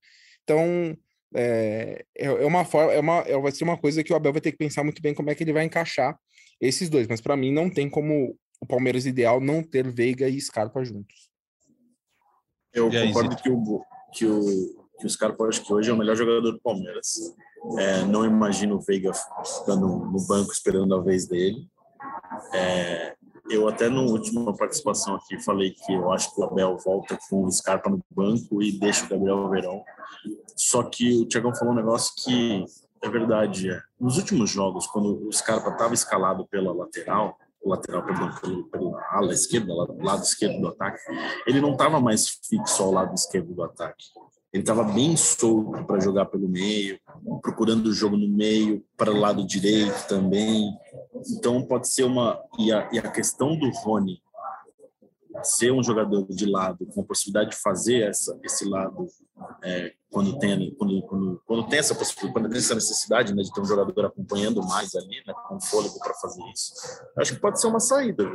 Então, é, é, é uma forma, é uma, é, vai ser uma coisa que o Abel vai ter que pensar muito bem como é que ele vai encaixar esses dois. Mas para mim não tem como o Palmeiras ideal não ter Veiga e Scarpa juntos. Eu e concordo aí, que o, que o, que o Scarpa acho que hoje é o melhor jogador do Palmeiras. É, não imagino o Veiga ficando no banco esperando a vez dele. É, eu até na última participação aqui falei que eu acho que o Abel volta com o Scarpa no banco e deixa o Gabriel Verão. Só que o Thiagão falou um negócio que é verdade. É. Nos últimos jogos, quando o Scarpa estava escalado pela lateral, lateral, perdão, pelo, pelo ala esquerda, lado esquerdo do ataque, ele não estava mais fixo ao lado esquerdo do ataque. Ele estava bem solto para jogar pelo meio, procurando o jogo no meio, para o lado direito também. Então pode ser uma. E a, e a questão do Rony ser um jogador de lado com a possibilidade de fazer essa, esse lado é, quando tem quando, quando, quando tem essa possibilidade, quando tem essa necessidade né, de ter um jogador acompanhando mais ali, né, com fôlego para fazer isso, acho que pode ser uma saída.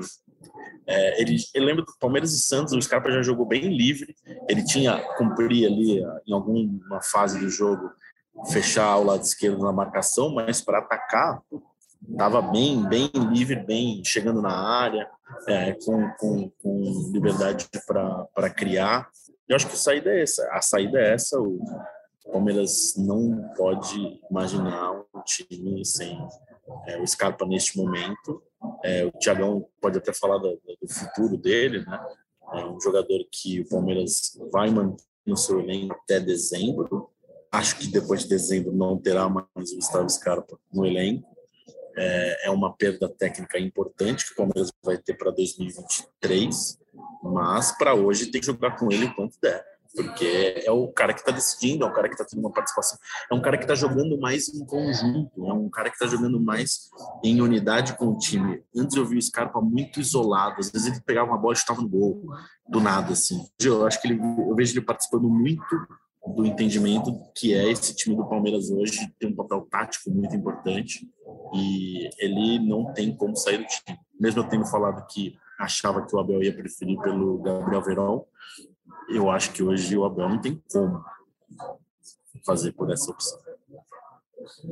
É, ele, ele lembra do Palmeiras e Santos, o Scarpa já jogou bem livre, ele tinha cumprir ali em alguma fase do jogo fechar o lado esquerdo na marcação, mas para atacar estava bem, bem livre, bem chegando na área, é, com, com, com liberdade para criar. Eu acho que a saída é essa. A saída é essa. O Palmeiras não pode imaginar um time sem é, o Scarpa neste momento. É, o Thiagão pode até falar do, do, futuro dele, né? É um jogador que o Palmeiras vai manter no seu elenco até dezembro. Acho que depois de dezembro não terá mais o Gustavo Scarpa no elenco é, é uma perda técnica importante que o Palmeiras vai ter para 2023, mas para hoje tem que jogar com ele enquanto der, porque é o cara que está decidindo, é o cara que está tendo uma participação, é um cara que está jogando mais em conjunto, é um cara que está jogando mais em unidade com o time. Antes eu vi o Scarpa muito isolado, às vezes ele pegava uma bola e estava no gol, do nada, assim. Eu acho que ele, eu vejo ele participando muito do entendimento que é esse time do Palmeiras hoje, tem um papel tático muito importante e ele não tem como sair do time. Mesmo eu tendo falado que achava que o Abel ia preferir pelo Gabriel Verón, eu acho que hoje o Abel não tem como fazer por essa opção.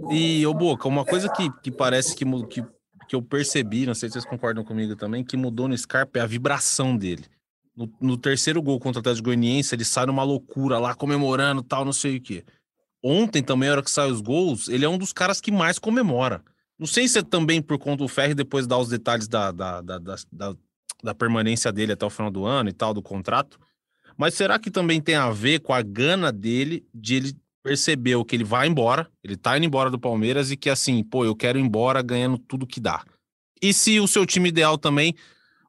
E, ô Boca, uma coisa que, que parece que, que, que eu percebi, não sei se vocês concordam comigo também, que mudou no Scarpa é a vibração dele. No, no terceiro gol contra o Atlético Goianiense, ele sai numa loucura lá, comemorando tal, não sei o quê. Ontem também, a hora que sai os gols, ele é um dos caras que mais comemora. Não sei se é também por conta do Ferri depois dar os detalhes da, da, da, da, da- permanência dele até o final do ano e tal, do contrato. Mas será que também tem a ver com a gana dele de ele percebeu que ele vai embora, ele tá indo embora do Palmeiras e que assim, pô, eu quero ir embora ganhando tudo que dá. E se o seu time ideal também,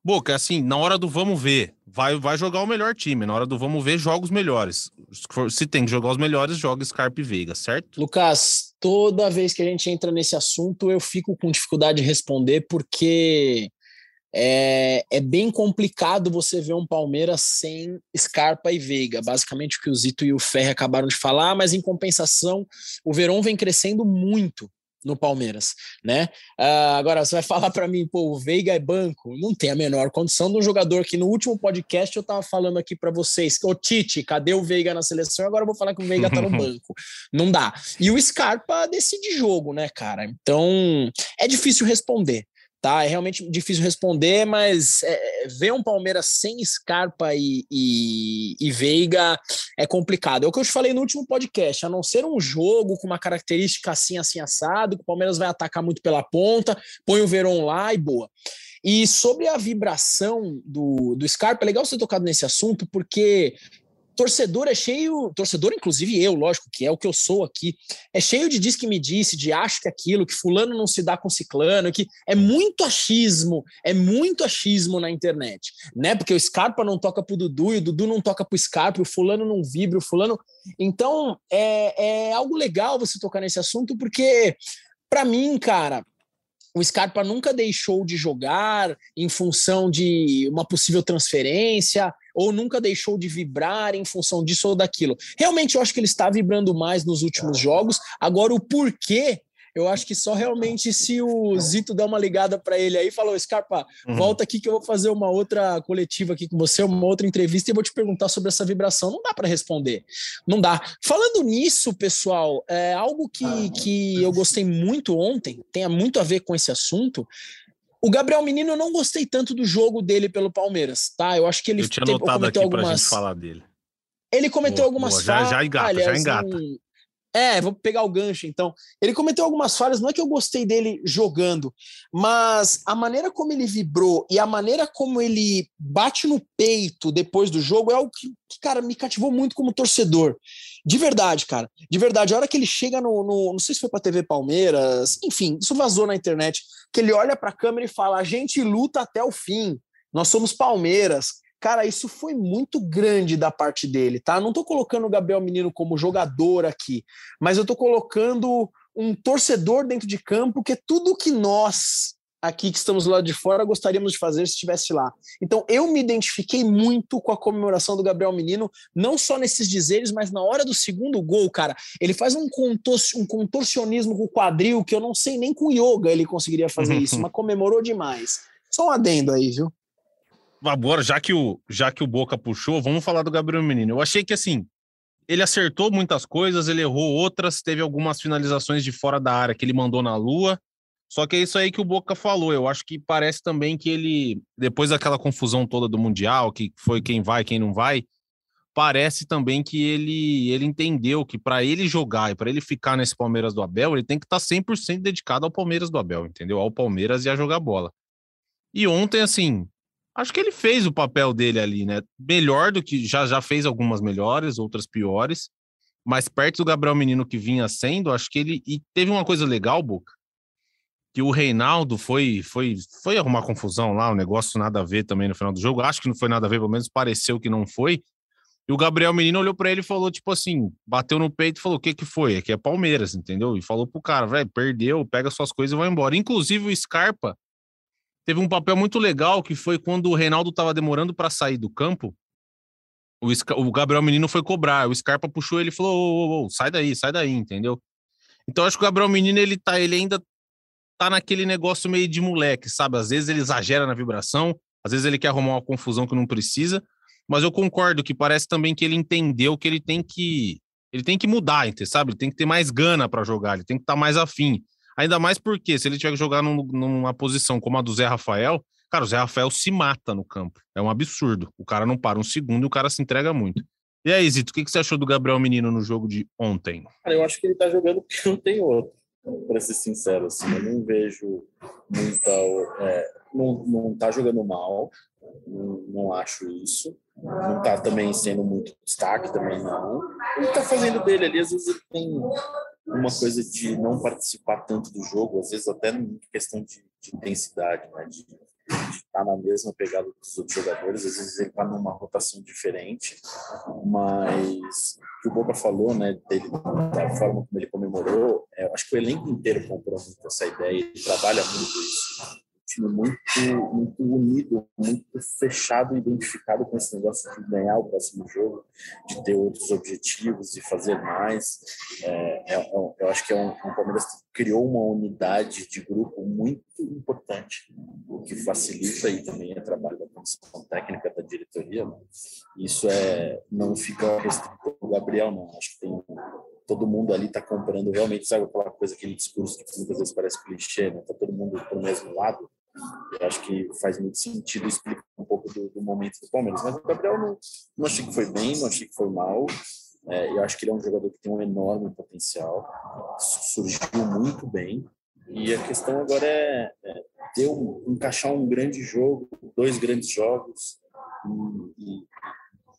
Boca, assim, na hora do vamos ver, vai, vai jogar o melhor time, na hora do vamos ver, joga os melhores. Se tem que jogar os melhores, joga Scarpa e Veiga, certo? Lucas, toda vez que a gente entra nesse assunto, eu fico com dificuldade de responder, porque é, é bem complicado você ver um Palmeiras sem Scarpa e Veiga. Basicamente o que o Zito e o Ferre acabaram de falar, mas em compensação, o Verón vem crescendo muito no Palmeiras, né? Ah, agora você vai falar para mim, pô, o Veiga é banco, não tem a menor condição de um jogador que no último podcast eu tava falando aqui para vocês, ô Tite, cadê o Veiga na seleção? Agora eu vou falar que o Veiga tá no banco. Não dá. E o Scarpa decide jogo, né, cara? Então é difícil responder. Tá, é realmente difícil responder, mas é, ver um Palmeiras sem Scarpa e, e, e Veiga é complicado. É o que eu te falei no último podcast, a não ser um jogo com uma característica assim, assim, assado, que o Palmeiras vai atacar muito pela ponta, põe o Verón lá e boa. E sobre a vibração do, do Scarpa, é legal você ter tocado nesse assunto, porque torcedor é cheio, torcedor, inclusive eu, lógico, que é o que eu sou aqui, é cheio de diz que me disse, de acho que aquilo, que fulano não se dá com ciclano, que é muito achismo, é muito achismo na internet, né? Porque o Scarpa não toca pro Dudu e o Dudu não toca pro Scarpa, o fulano não vibra, o fulano. Então é, é algo legal você tocar nesse assunto, porque para mim, cara, o Scarpa nunca deixou de jogar em função de uma possível transferência, ou nunca deixou de vibrar em função disso ou daquilo. Realmente eu acho que ele está vibrando mais nos últimos jogos. Agora, o porquê, eu acho que só realmente se o Zito der uma ligada para ele aí falou: Scarpa, Uhum. volta aqui que eu vou fazer uma outra coletiva aqui com você, uma outra entrevista e vou te perguntar sobre essa vibração. Não dá para responder. Não dá. Falando nisso, pessoal, é algo que, que eu gostei muito ontem, tem muito a ver com esse assunto. O Gabriel Menino, eu não gostei tanto do jogo dele pelo Palmeiras, tá? Eu acho que ele eu tinha tem- anotado aqui cometeu pra algumas. gente falar dele. Ele cometeu Boa, algumas boa. Já- falhas. já engata, já engata. um- É, vou pegar o gancho então. Ele cometeu algumas falhas, não é que eu gostei dele jogando, mas a maneira como ele vibrou e a maneira como ele bate no peito depois do jogo é algo que, que, cara, me cativou muito como torcedor. De verdade, cara. De verdade. A hora que ele chega no. no- não sei se foi pra TV Palmeiras, enfim, isso vazou na internet. Que ele olha pra câmera e fala: a gente luta até o fim. Nós somos Palmeiras. Cara, isso foi muito grande da parte dele, tá? Não tô colocando o Gabriel Menino como jogador aqui, mas eu tô colocando um torcedor dentro de campo, que é tudo que nós aqui que estamos lá de fora gostaríamos de fazer se estivesse lá. Então eu me identifiquei muito com a comemoração do Gabriel Menino, não só nesses dizeres, mas na hora do segundo gol, cara, ele faz um, contor contorcionismo com o quadril que eu não sei nem com yoga ele conseguiria fazer isso, mas comemorou demais. Só um adendo aí, viu? Agora, já que, o, já que o Boca puxou, vamos falar do Gabriel Menino. Eu achei que, assim, ele acertou muitas coisas, ele errou outras, teve algumas finalizações de fora da área que ele mandou na lua. Só que é isso aí que o Boca falou. Eu acho que parece também que ele, depois daquela confusão toda do Mundial, que foi quem vai, quem não vai, parece também que ele, ele entendeu que para ele jogar e para ele ficar nesse Palmeiras do Abel, ele tem que estar 100% dedicado ao Palmeiras do Abel, entendeu? Ao Palmeiras e a jogar bola. E ontem, assim, acho que ele fez o papel dele ali, né? Melhor do que já já fez algumas melhores, outras piores, mas perto do Gabriel Menino que vinha sendo, acho que ele e teve uma coisa legal, Boca, que o Reinaldo foi foi foi arrumar confusão lá, um negócio nada a ver também no final do jogo. Acho que não foi nada a ver, pelo menos pareceu que não foi. E o Gabriel Menino olhou para ele e falou tipo assim, bateu no peito e falou: "O que que foi? Aqui é Palmeiras", entendeu? E falou pro cara, velho, perdeu, pega suas coisas e vai embora. Inclusive o Scarpa teve um papel muito legal que foi quando o Reinaldo estava demorando para sair do campo. O, o Gabriel Menino foi cobrar, o Scarpa puxou ele e falou: ô, ô, ô, sai daí, sai daí, entendeu? Então acho que o Gabriel Menino ele tá, ele ainda tá naquele negócio meio de moleque, sabe? Às vezes ele exagera na vibração, às vezes ele quer arrumar uma confusão que não precisa. Mas eu concordo que parece também que ele entendeu que ele tem que ele tem que mudar, sabe? Ele tem que ter mais gana para jogar, ele tem que estar tá mais afim. Ainda mais porque se ele tiver que jogar num, numa posição como a do Zé Rafael, cara, o Zé Rafael se mata no campo. É um absurdo. O cara não para um segundo e o cara se entrega muito. E aí, Zito, o que, que você achou do Gabriel Menino no jogo de ontem? Cara, eu acho que ele tá jogando porque não tem outro. Para ser sincero, assim, eu não vejo muita. É, não, não tá jogando mal, não, não acho isso. Não tá também sendo muito destaque, também não. Ele tá fazendo dele ali, às vezes ele tem uma coisa de não participar tanto do jogo, às vezes até em questão de, de intensidade, né? de estar tá na mesma pegada dos outros jogadores, às vezes ele está numa rotação diferente, mas o que o Boca falou, né, dele, da forma como ele comemorou, é, acho que o elenco inteiro comprou muito essa ideia, ele trabalha muito isso time muito, muito unido, muito fechado, identificado com esse negócio de ganhar o próximo jogo, de ter outros objetivos e fazer mais. É, é, é eu acho que é um, um Palmeiras que criou uma unidade de grupo muito importante, o que facilita aí também o trabalho da comissão técnica da diretoria. Né? Isso é não fica restrito ao Gabriel, não. Acho que tem todo mundo ali está comprando realmente, sabe aquela coisa, aquele discurso que muitas vezes parece clichê, né? Tá todo mundo pro mesmo lado. Eu acho que faz muito sentido explicar um pouco do, do, momento do Palmeiras. Mas o Gabriel não, não achei que foi bem, não achei que foi mal. É, eu acho que ele é um jogador que tem um enorme potencial, surgiu muito bem. E a questão agora é, é ter um, encaixar um grande jogo, dois grandes jogos e, e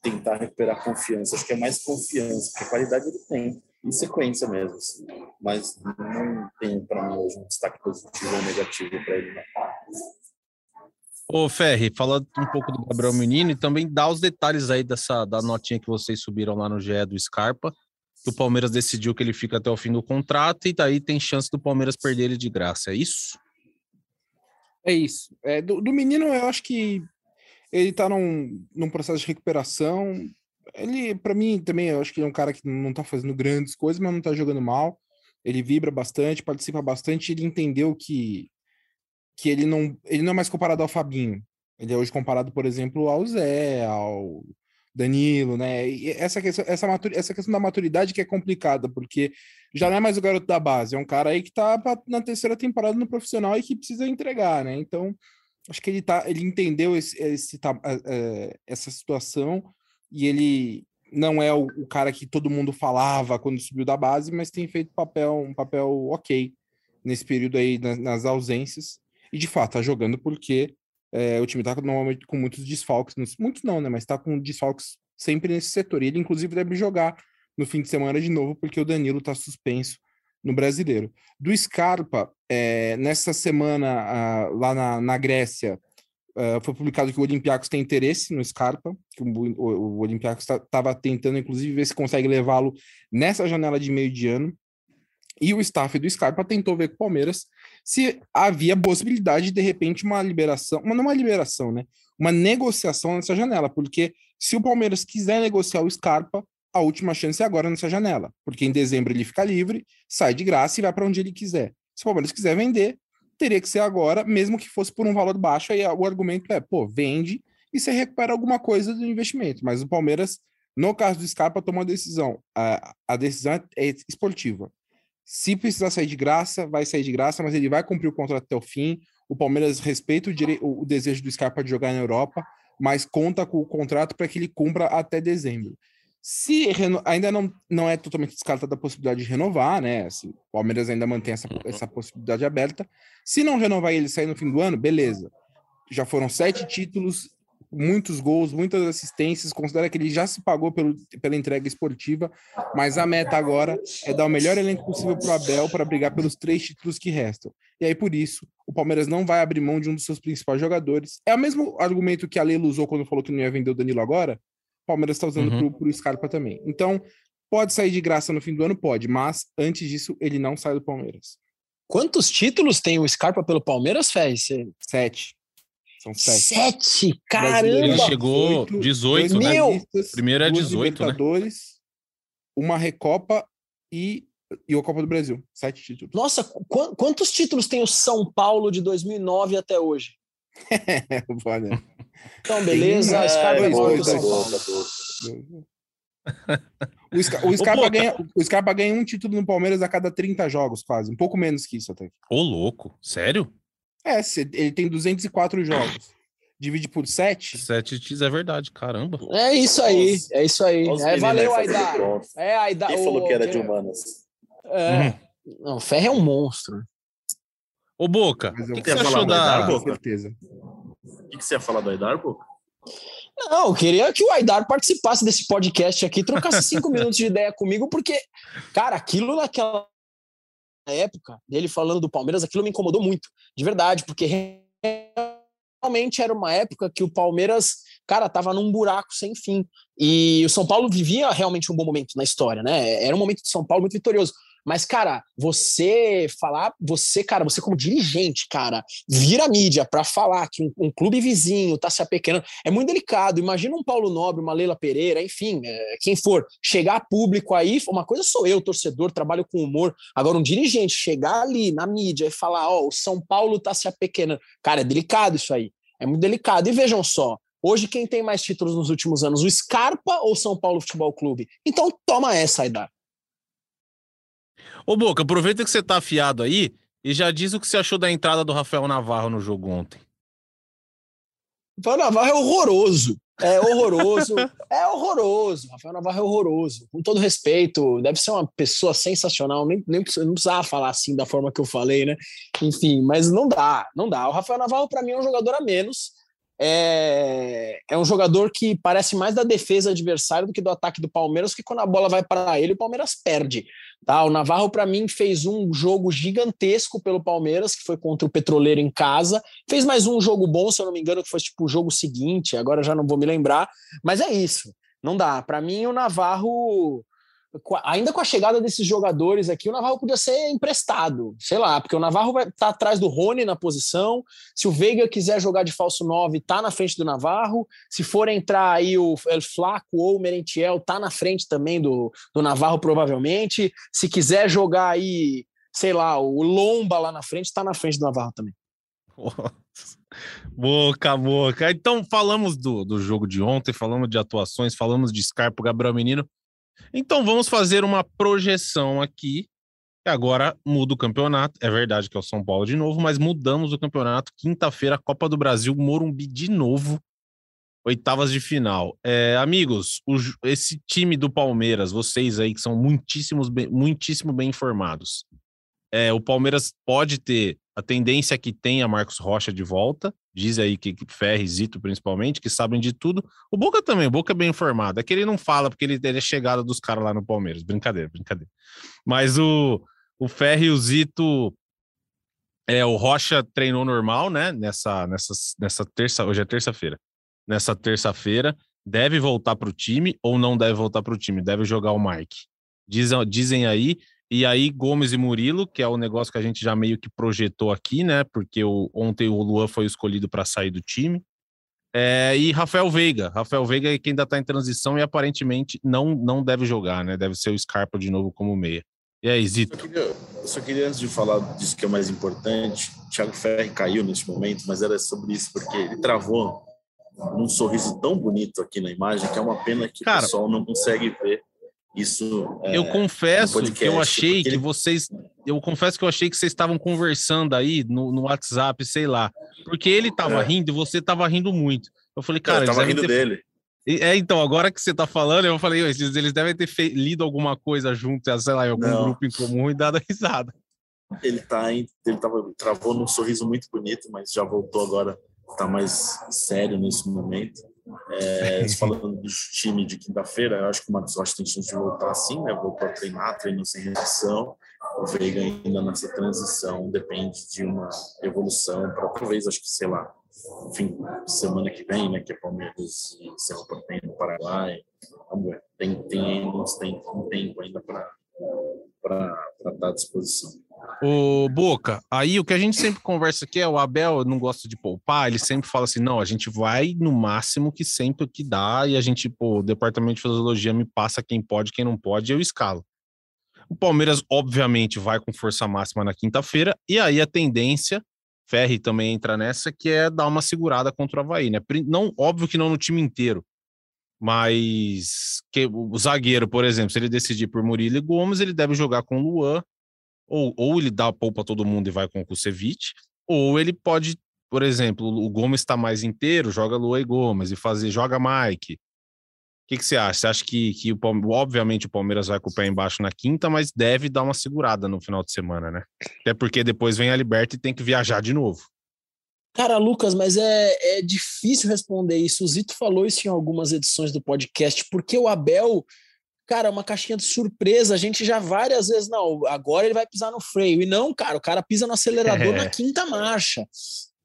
tentar recuperar confiança. Acho que é mais confiança, porque qualidade ele tem em sequência mesmo. Assim. Mas não tem para mim hoje um destaque positivo ou negativo para ele. Não. Ô, Ferri, fala um pouco do Gabriel Menino e também dá os detalhes aí dessa da notinha que vocês subiram lá no GE do Scarpa, que o Palmeiras decidiu que ele fica até o fim do contrato e daí tem chance do Palmeiras perder ele de graça, é isso? É isso. É, do, do menino, eu acho que ele tá num, num processo de recuperação. Ele, para mim, também, eu acho que ele é um cara que não tá fazendo grandes coisas, mas não tá jogando mal. Ele vibra bastante, participa bastante. Ele entendeu que, que ele, não, ele não é mais comparado ao Fabinho. Ele é hoje comparado, por exemplo, ao Zé, ao Danilo, né? E essa questão, essa, matur, essa questão da maturidade que é complicada, porque já não é mais o garoto da base, é um cara aí que tá na terceira temporada no profissional e que precisa entregar, né? Então, acho que ele tá, ele entendeu esse, esse, essa situação e ele não é o, o, cara que todo mundo falava quando subiu da base, mas tem feito papel, um papel ok nesse período aí nas, nas ausências. E de fato, tá jogando porque é, o time tá normalmente com muitos desfalques, muitos não, né? Mas tá com desfalques sempre nesse setor. E ele, inclusive, deve jogar no fim de semana de novo, porque o Danilo tá suspenso no brasileiro. Do Scarpa, é, nessa semana, uh, lá na, na Grécia, Uh, foi publicado que o Olympiacos tem interesse no Scarpa, que o, o, o Olympiacos estava tentando, inclusive, ver se consegue levá-lo nessa janela de meio de ano. E o staff do Scarpa tentou ver com o Palmeiras se havia possibilidade de, de repente, uma liberação, uma, não uma liberação, né? Uma negociação nessa janela, porque se o Palmeiras quiser negociar o Scarpa, a última chance é agora nessa janela, porque em dezembro ele fica livre, sai de graça e vai para onde ele quiser. Se o Palmeiras quiser vender, teria que ser agora, mesmo que fosse por um valor baixo. Aí o argumento é, pô, vende e você recupera alguma coisa do investimento. Mas o Palmeiras, no caso do Scarpa, tomou a decisão. A, a decisão é esportiva. Se precisar sair de graça, vai sair de graça, mas ele vai cumprir o contrato até o fim. O Palmeiras respeita o, dire... o desejo do Scarpa de jogar na Europa, mas conta com o contrato para que ele cumpra até dezembro. Se ainda não, não é totalmente descartada a possibilidade de renovar, né? Assim, o Palmeiras ainda mantém essa, uhum. essa possibilidade aberta. Se não renovar ele sair no fim do ano, beleza. Já foram sete títulos, muitos gols, muitas assistências. Considera que ele já se pagou pelo, pela entrega esportiva, mas a meta agora é dar o melhor elenco possível para o Abel para brigar pelos três títulos que restam. E aí, por isso, o Palmeiras não vai abrir mão de um dos seus principais jogadores. É o mesmo argumento que a Leila usou quando falou que não ia vender o Danilo agora, Palmeiras está usando uhum. para o Scarpa também. Então, pode sair de graça no fim do ano? Pode, mas antes disso, ele não sai do Palmeiras. Quantos títulos tem o Scarpa pelo Palmeiras, Fez? Sete. São sete. Sete? Caramba! Ele chegou 18, né? Meu! Primeiro é 18, né? Uma Recopa e, e a Copa do Brasil. Sete títulos. Nossa, qu quantos títulos tem o São Paulo de 2009 até hoje? Olha, Então, beleza. Tem, Scarpa dois, volta São. Paulo. O, Sca- o Scarpa Boca. ganha, o Scarpa ganha um título no Palmeiras a cada 30 jogos, quase. Um pouco menos que isso até. Ô, louco. Sério? É, ele tem 204 jogos. Divide por 7. Sete títulos é verdade, caramba. É isso aí, é isso aí. Os É, valeu, conta. É, Aidar. Quem falou que era de humanas? É. Não, o Ferro é um monstro. Ô, Boca, o que, que quero você achou da da... Com Boca. certeza. O que, você ia falar do Aidar, pô? Não, eu queria que o Aidar participasse desse podcast aqui, trocasse cinco minutos de ideia comigo, porque, cara, aquilo naquela época, dele falando do Palmeiras, aquilo me incomodou muito, de verdade, porque realmente era uma época que o Palmeiras, cara, tava num buraco sem fim. E o São Paulo vivia realmente um bom momento na história, né? Era um momento de São Paulo muito vitorioso. Mas, cara, você falar, você, cara, você como dirigente, cara, vira mídia para falar que um, um clube vizinho tá se apequenando, é muito delicado. Imagina um Paulo Nobre, uma Leila Pereira, enfim, é, quem for, chegar público aí, uma coisa sou eu, torcedor, trabalho com humor. Agora, um dirigente chegar ali na mídia e falar, ó, o São Paulo tá se apequenando. Cara, é delicado isso aí. É muito delicado. E vejam só, hoje quem tem mais títulos nos últimos anos, o Scarpa ou São Paulo Futebol Clube? Então toma essa, Aidar. Ô, Boca, aproveita que você tá afiado aí e já diz o que você achou da entrada do Rafael Navarro no jogo ontem. Rafael Navarro é horroroso. É horroroso. é horroroso. Rafael Navarro é horroroso. Com todo respeito, deve ser uma pessoa sensacional. Nem, nem não precisava falar assim da forma que eu falei, né? Enfim, mas não dá, não dá. O Rafael Navarro, para mim, é um jogador a menos. É, é um jogador que parece mais da defesa adversária do que do ataque do Palmeiras, que quando a bola vai para ele, o Palmeiras perde. Tá? O Navarro, para mim, fez um jogo gigantesco pelo Palmeiras, que foi contra o Petroleiro em casa. Fez mais um jogo bom, se eu não me engano, que foi tipo o jogo seguinte, agora já não vou me lembrar. Mas é isso, não dá. Para mim, o Navarro, ainda com a chegada desses jogadores aqui, o Navarro podia ser emprestado, sei lá, porque o Navarro vai estar atrás do Rony na posição. Se o Veiga quiser jogar de falso 9, tá na frente do Navarro. Se for entrar aí o El Flaco ou o Merentiel, tá na frente também do, do Navarro, provavelmente. Se quiser jogar aí, sei lá, o Lomba lá na frente, tá na frente do Navarro também. Boca, boca. Então, falamos do, do jogo de ontem, falamos de atuações, falamos de Scarpa, Gabriel Menino. Então, vamos fazer uma projeção aqui. Agora muda o campeonato. É verdade que é o São Paulo de novo, mas mudamos o campeonato. Quinta-feira, Copa do Brasil, Morumbi de novo. Oitavas de final. É, amigos, o esse time do Palmeiras, vocês aí que são muitíssimos bem, muitíssimo bem informados. É, o Palmeiras pode ter a tendência que tenha Marcos Rocha de volta. Diz aí que, que Ferri, Zito principalmente, que sabem de tudo. O Boca também, o Boca é bem informado. É que ele não fala porque ele, ele é chegada dos caras lá no Palmeiras. Brincadeira, brincadeira. Mas o, o Ferri e o Zito. É, o Rocha treinou normal, né? Nessa, nessa, nessa terça. Hoje é terça-feira. Nessa terça-feira. Deve voltar para o time ou não deve voltar para o time? Deve jogar o Mike. Dizem, dizem aí. E aí, Gomes e Murilo, que é o negócio que a gente já meio que projetou aqui, né? Porque o, ontem o Luan foi escolhido para sair do time. É, e Rafael Veiga. Rafael Veiga é quem ainda está em transição e aparentemente não, não deve jogar, né? Deve ser o Scarpa de novo como meia. E aí, Zito? Eu queria, só queria, antes de falar disso que é o mais importante, o Thiago Ferri caiu neste momento, mas era sobre isso, porque ele travou num sorriso tão bonito aqui na imagem que é uma pena que Cara, o pessoal não consegue ver isso. é, eu confesso no podcast, que eu achei porque que vocês. Eu confesso que eu achei que vocês estavam conversando aí no, no WhatsApp, sei lá. Porque ele tava É. rindo e você tava rindo muito. Eu falei, Cara, eu tava rindo ter dele. É, então, agora que você tá falando, eu falei, "Ué, eles, eles devem ter fe- lido alguma coisa junto, sei lá, em algum Não. grupo em comum e dado risada. Ele tá ele tava, travou num sorriso muito bonito, mas já voltou agora, tá mais sério nesse momento. É, falando do time de quinta-feira, eu acho que o Marcos Rocha tem chance de voltar assim, né? Voltou a treinar, treinou sem restrição. O Veiga ainda nessa transição depende de uma evolução para talvez, acho que, sei lá, fim semana que vem, né? Que é Palmeiras e Cerro Porteño no Paraguai. Vamos ver. Tem, tem tem, um tempo ainda para estar à disposição. Ô, Boca, aí o que a gente sempre conversa aqui é o Abel não gosta de poupar, ele sempre fala assim: não, a gente vai no máximo que sempre que dá, e a gente, pô, o departamento de fisiologia me passa quem pode, quem não pode, e eu escalo. O Palmeiras, obviamente, vai com força máxima na quinta-feira, e aí a tendência Ferri também entra nessa, que é dar uma segurada contra o Havaí, né? Não, óbvio que não no time inteiro, mas que o zagueiro, por exemplo, se ele decidir por Murilo e Gomes, ele deve jogar com o Luan, ou, ou ele dá a poupa todo mundo e vai com o Kusevich, ou ele pode, por exemplo, o Gomes está mais inteiro, joga Luan e Gomes, e fazer, joga Mike. O que, que você acha? Você acha que, que o, obviamente o Palmeiras vai com o pé embaixo na quinta, mas deve dar uma segurada no final de semana, né? Até porque depois vem a Liberta e tem que viajar de novo. Cara, Lucas, mas é, é difícil responder isso. O Zito falou isso em algumas edições do podcast, porque o Abel, cara, é uma caixinha de surpresa. A gente já várias vezes, não, agora ele vai pisar no freio. E não, cara, o cara pisa no acelerador é. na quinta marcha.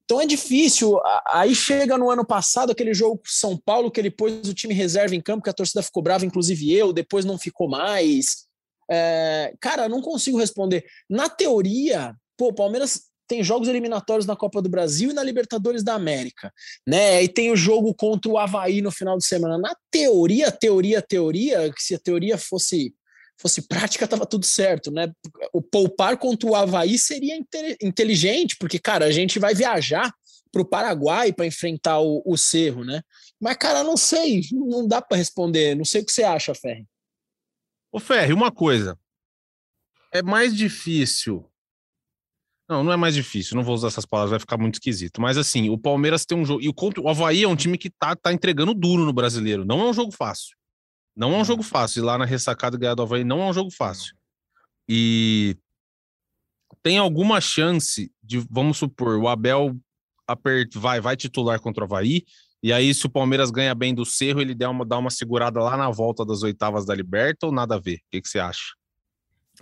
Então é difícil. Aí chega no ano passado aquele jogo com São Paulo, que ele pôs o time reserva em campo, que a torcida ficou brava, inclusive eu, depois não ficou mais. É, cara, não consigo responder. Na teoria, pô, o Palmeiras tem jogos eliminatórios na Copa do Brasil e na Libertadores da América, né? E tem o jogo contra o Havaí no final de semana. Na teoria, teoria, teoria, que se a teoria fosse fosse prática, tava tudo certo, né? O poupar contra o Havaí seria inteligente, porque, cara, a gente vai viajar para o Paraguai para enfrentar o, o Cerro, né? Mas, cara, não sei, não dá para responder. Não sei o que você acha, Ferri. Ô, Ferri, uma coisa. É mais difícil não, não é mais difícil, não vou usar essas palavras, vai ficar muito esquisito. Mas assim, o Palmeiras tem um jogo. E o, o Havaí é um time que tá, tá entregando duro no brasileiro. Não é um jogo fácil. Não é um jogo fácil. E lá na ressacada ganhar do Havaí não é um jogo fácil. E tem alguma chance de, vamos supor, o Abel apert, vai, vai titular contra o Havaí. E aí, se o Palmeiras ganha bem do Cerro, ele dá uma, dá uma segurada lá na volta das oitavas da Liberta ou nada a ver? O que, que você acha?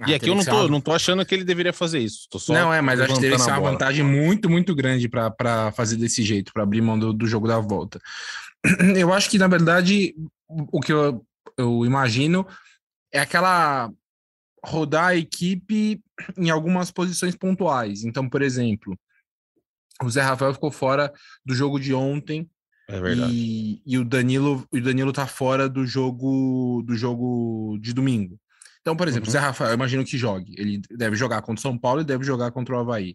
Ah, e aqui eu não tô, uma... não tô achando que ele deveria fazer isso. não, é, mas acho que teria que ser uma vantagem muito, muito grande para fazer desse jeito, para abrir mão do, do, jogo da volta. Eu acho que, na verdade, o que eu, eu imagino é aquela rodar a equipe em algumas posições pontuais. Então, por exemplo, o Zé Rafael ficou fora do jogo de ontem. É verdade. E, e o Danilo, o Danilo tá fora do jogo do jogo de domingo. Então, por exemplo, uhum. Zé Rafael, eu imagino que jogue. Ele deve jogar contra o São Paulo e deve jogar contra o Havaí.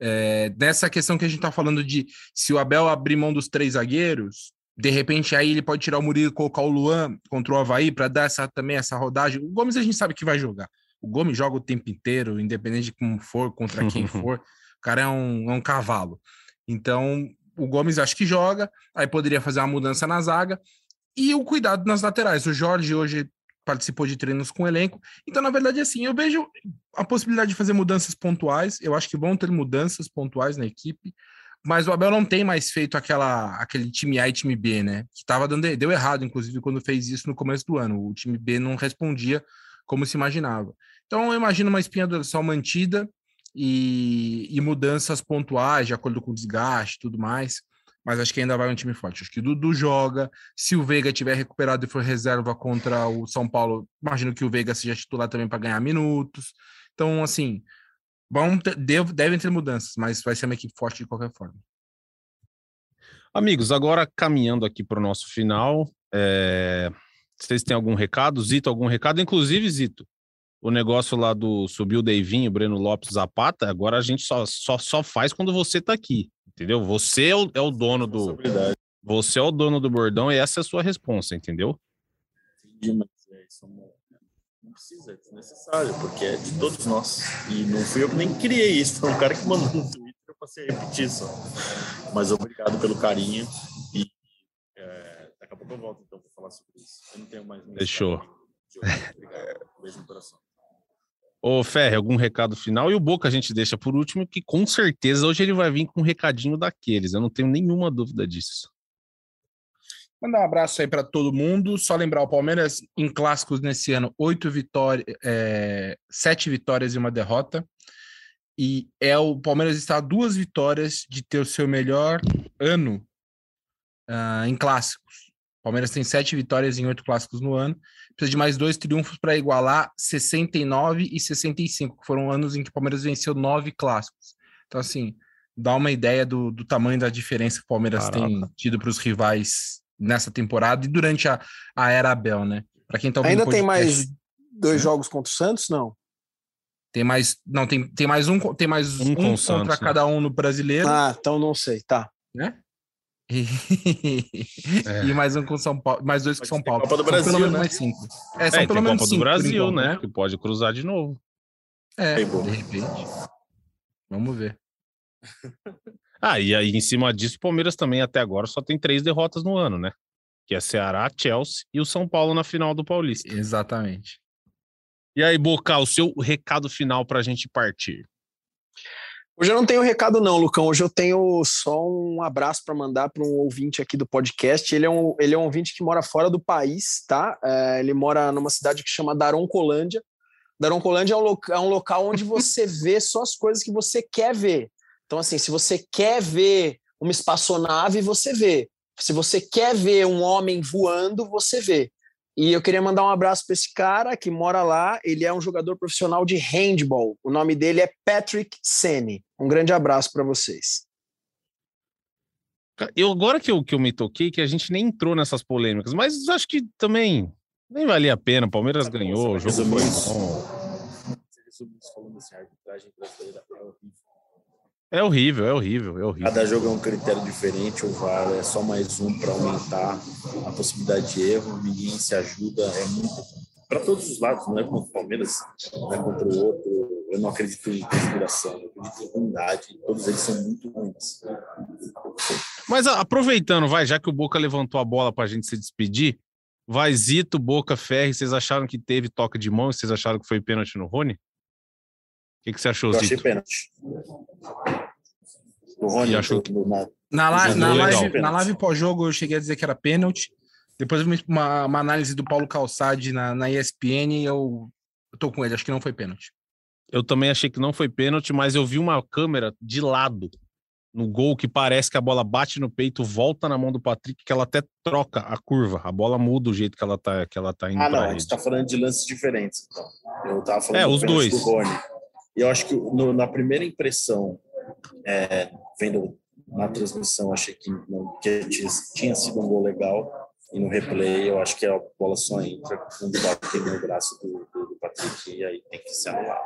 É, nessa questão que a gente está falando de se o Abel abrir mão dos três zagueiros, de repente aí ele pode tirar o Murilo e colocar o Luan contra o Havaí para dar essa, também essa rodagem. O Gomes a gente sabe que vai jogar. O Gomes joga o tempo inteiro, independente de como for, contra quem for. O cara é um, é um cavalo. Então, o Gomes acho que joga, aí poderia fazer uma mudança na zaga. E o cuidado nas laterais. O Jorge hoje participou de treinos com o elenco. Então, na verdade, assim, eu vejo a possibilidade de fazer mudanças pontuais. Eu acho que vão ter mudanças pontuais na equipe, mas o Abel não tem mais feito aquela, aquele time A e time B, né? Que tava dando, deu errado, inclusive, quando fez isso no começo do ano. O time B não respondia como se imaginava. Então, eu imagino uma espinha dorsal mantida e, e mudanças pontuais, de acordo com o desgaste e tudo mais mas acho que ainda vai um time forte. Acho que Dudu joga. Se o Veiga tiver recuperado e for reserva contra o São Paulo, imagino que o Veiga seja titular também para ganhar minutos. Então, assim, vão ter, devem ter mudanças, mas vai ser uma equipe forte de qualquer forma. Amigos, agora caminhando aqui para o nosso final, é... vocês têm algum recado? Zito, algum recado? Inclusive, Zito, o negócio lá do subiu o Deivinho, Breno Lopes Zapata, agora a gente só, só, só faz quando você está aqui. Entendeu? Você é o, é o dono do. Você é o dono do bordão e essa é a sua resposta, entendeu? Entendi, mas é, isso não precisa, é desnecessário, porque é de todos nós. E não fui eu que nem criei isso, foi um cara que mandou no Twitter, eu passei a repetir isso. Mas obrigado pelo carinho e é, daqui a pouco eu volto então para falar sobre isso. Eu não tenho mais. Fechou. Obrigado. Beijo no coração. Ô, Ferre, algum recado final? E o Boca a gente deixa por último, que com certeza hoje ele vai vir com um recadinho daqueles. Eu não tenho nenhuma dúvida disso. Mandar um abraço aí para todo mundo. Só lembrar o Palmeiras em clássicos nesse ano, oito vitórias, é, sete vitórias e uma derrota. E é o Palmeiras está a duas vitórias de ter o seu melhor ano uh, em clássicos. O Palmeiras tem sete vitórias em oito clássicos no ano. Precisa de mais dois triunfos para igualar 69 e 65, que foram anos em que o Palmeiras venceu nove clássicos. Então, assim, dá uma ideia do, do tamanho da diferença que o Palmeiras Caraca. tem tido para os rivais nessa temporada e durante a, a era Abel, né? Para quem tá Ainda tem mais dois jogos contra o Santos, não? Tem mais. Não, tem, tem mais um, tem mais Um um, contra Santos, né? cada um no brasileiro, Ah, então não sei, tá. né? E... e mais um com São Paulo, mais dois com São Paulo. Copa do São Brasil, pelo menos né? mais cinco. É, É, são tem pelo menos Copa do cinco. por Brasil, enquanto, né? Que pode cruzar de novo. É, de repente. Vamos ver. Ah, e aí em cima disso, o Palmeiras também até agora só tem três derrotas no ano, né? Que é Ceará, Chelsea e o São Paulo na final do Paulista. Exatamente. E aí, Boca, o seu recado final pra gente partir. Hoje eu não tenho recado, não, Lucão. Hoje eu tenho só um abraço para mandar para um ouvinte aqui do podcast. Ele é um, ele é um ouvinte que mora fora do país, tá? É, ele mora numa cidade que chama Daroncolândia. Daroncolândia é um, é um local onde você vê só as coisas que você quer ver. Então, assim, se você quer ver uma espaçonave, você vê. Se você quer ver um homem voando, você vê. E eu queria mandar um abraço para esse cara que mora lá. Ele é um jogador profissional de handball. O nome dele é Patrick Sene. Um grande abraço para vocês. Eu, agora que eu, que eu me toquei, que a gente nem entrou nessas polêmicas, mas acho que também nem valia a pena. O Palmeiras Tá bom, ganhou, o jogo foi bom. Você resumiu isso falando assim, a arbitragem brasileira é horrível. É horrível, é horrível, é horrível. Cada jogo é um critério diferente, o VAR é só mais um para aumentar a possibilidade de erro, ninguém se ajuda, é muito. Para todos os lados, não é contra o Palmeiras, não é contra o outro. Eu não acredito em conspiração, eu acredito em ruindade, todos eles são muito ruins. Mas a- aproveitando, vai, já que o Boca levantou a bola pra gente se despedir, vai Zito, Boca, Ferri, vocês acharam que teve toque de mão? Vocês acharam que foi pênalti no Rony? O que, que você achou, Eu achei Zito? pênalti. O Rony achou no- na- Na, Jogou na live, na live pós-jogo eu cheguei a dizer que era pênalti. Depois eu vi uma, uma análise do Paulo Calçade na, na ESPN e eu, eu tô com ele, acho que não foi pênalti. Eu também achei que não foi pênalti, mas eu vi uma câmera de lado no gol que parece que a bola bate no peito, volta na mão do Patrick, que ela até troca a curva. A bola muda o jeito que ela tá, que ela tá indo Ah, não, rede. você está falando de lances diferentes. Então. Eu estava falando É, do os dois. do Rony. E eu acho que no- na primeira impressão, é, vendo na transmissão, achei que, não, que tinha, tinha sido um gol legal. E no replay, eu acho que a bola só entra quando bate no braço do, do, do Patrick e aí tem que se anular.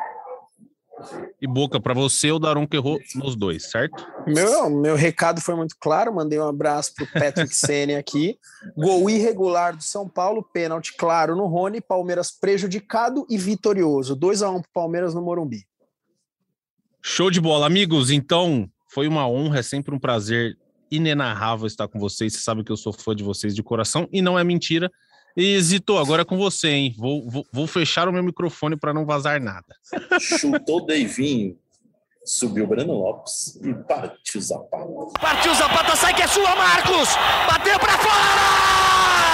E Boca, pra você, o Daronco errou nos dois, certo? Meu, meu recado foi muito claro. Mandei um abraço pro Patrick Sene aqui. Gol irregular do São Paulo, pênalti claro no Rony, Palmeiras prejudicado e vitorioso. 2 a 1 pro Palmeiras no Morumbi. Show de bola, amigos. Então, foi uma honra, é sempre um prazer inenarrável estar com vocês. Você sabe que eu sou fã de vocês de coração e não é mentira. E Zito, agora é com você, hein? Vou, vou, vou fechar o meu microfone para não vazar nada. Chutou o Deivinho, subiu o Breno Lopes e partiu o Zapata. Partiu Zapata, sai que é sua, Marcos! Bateu pra fora!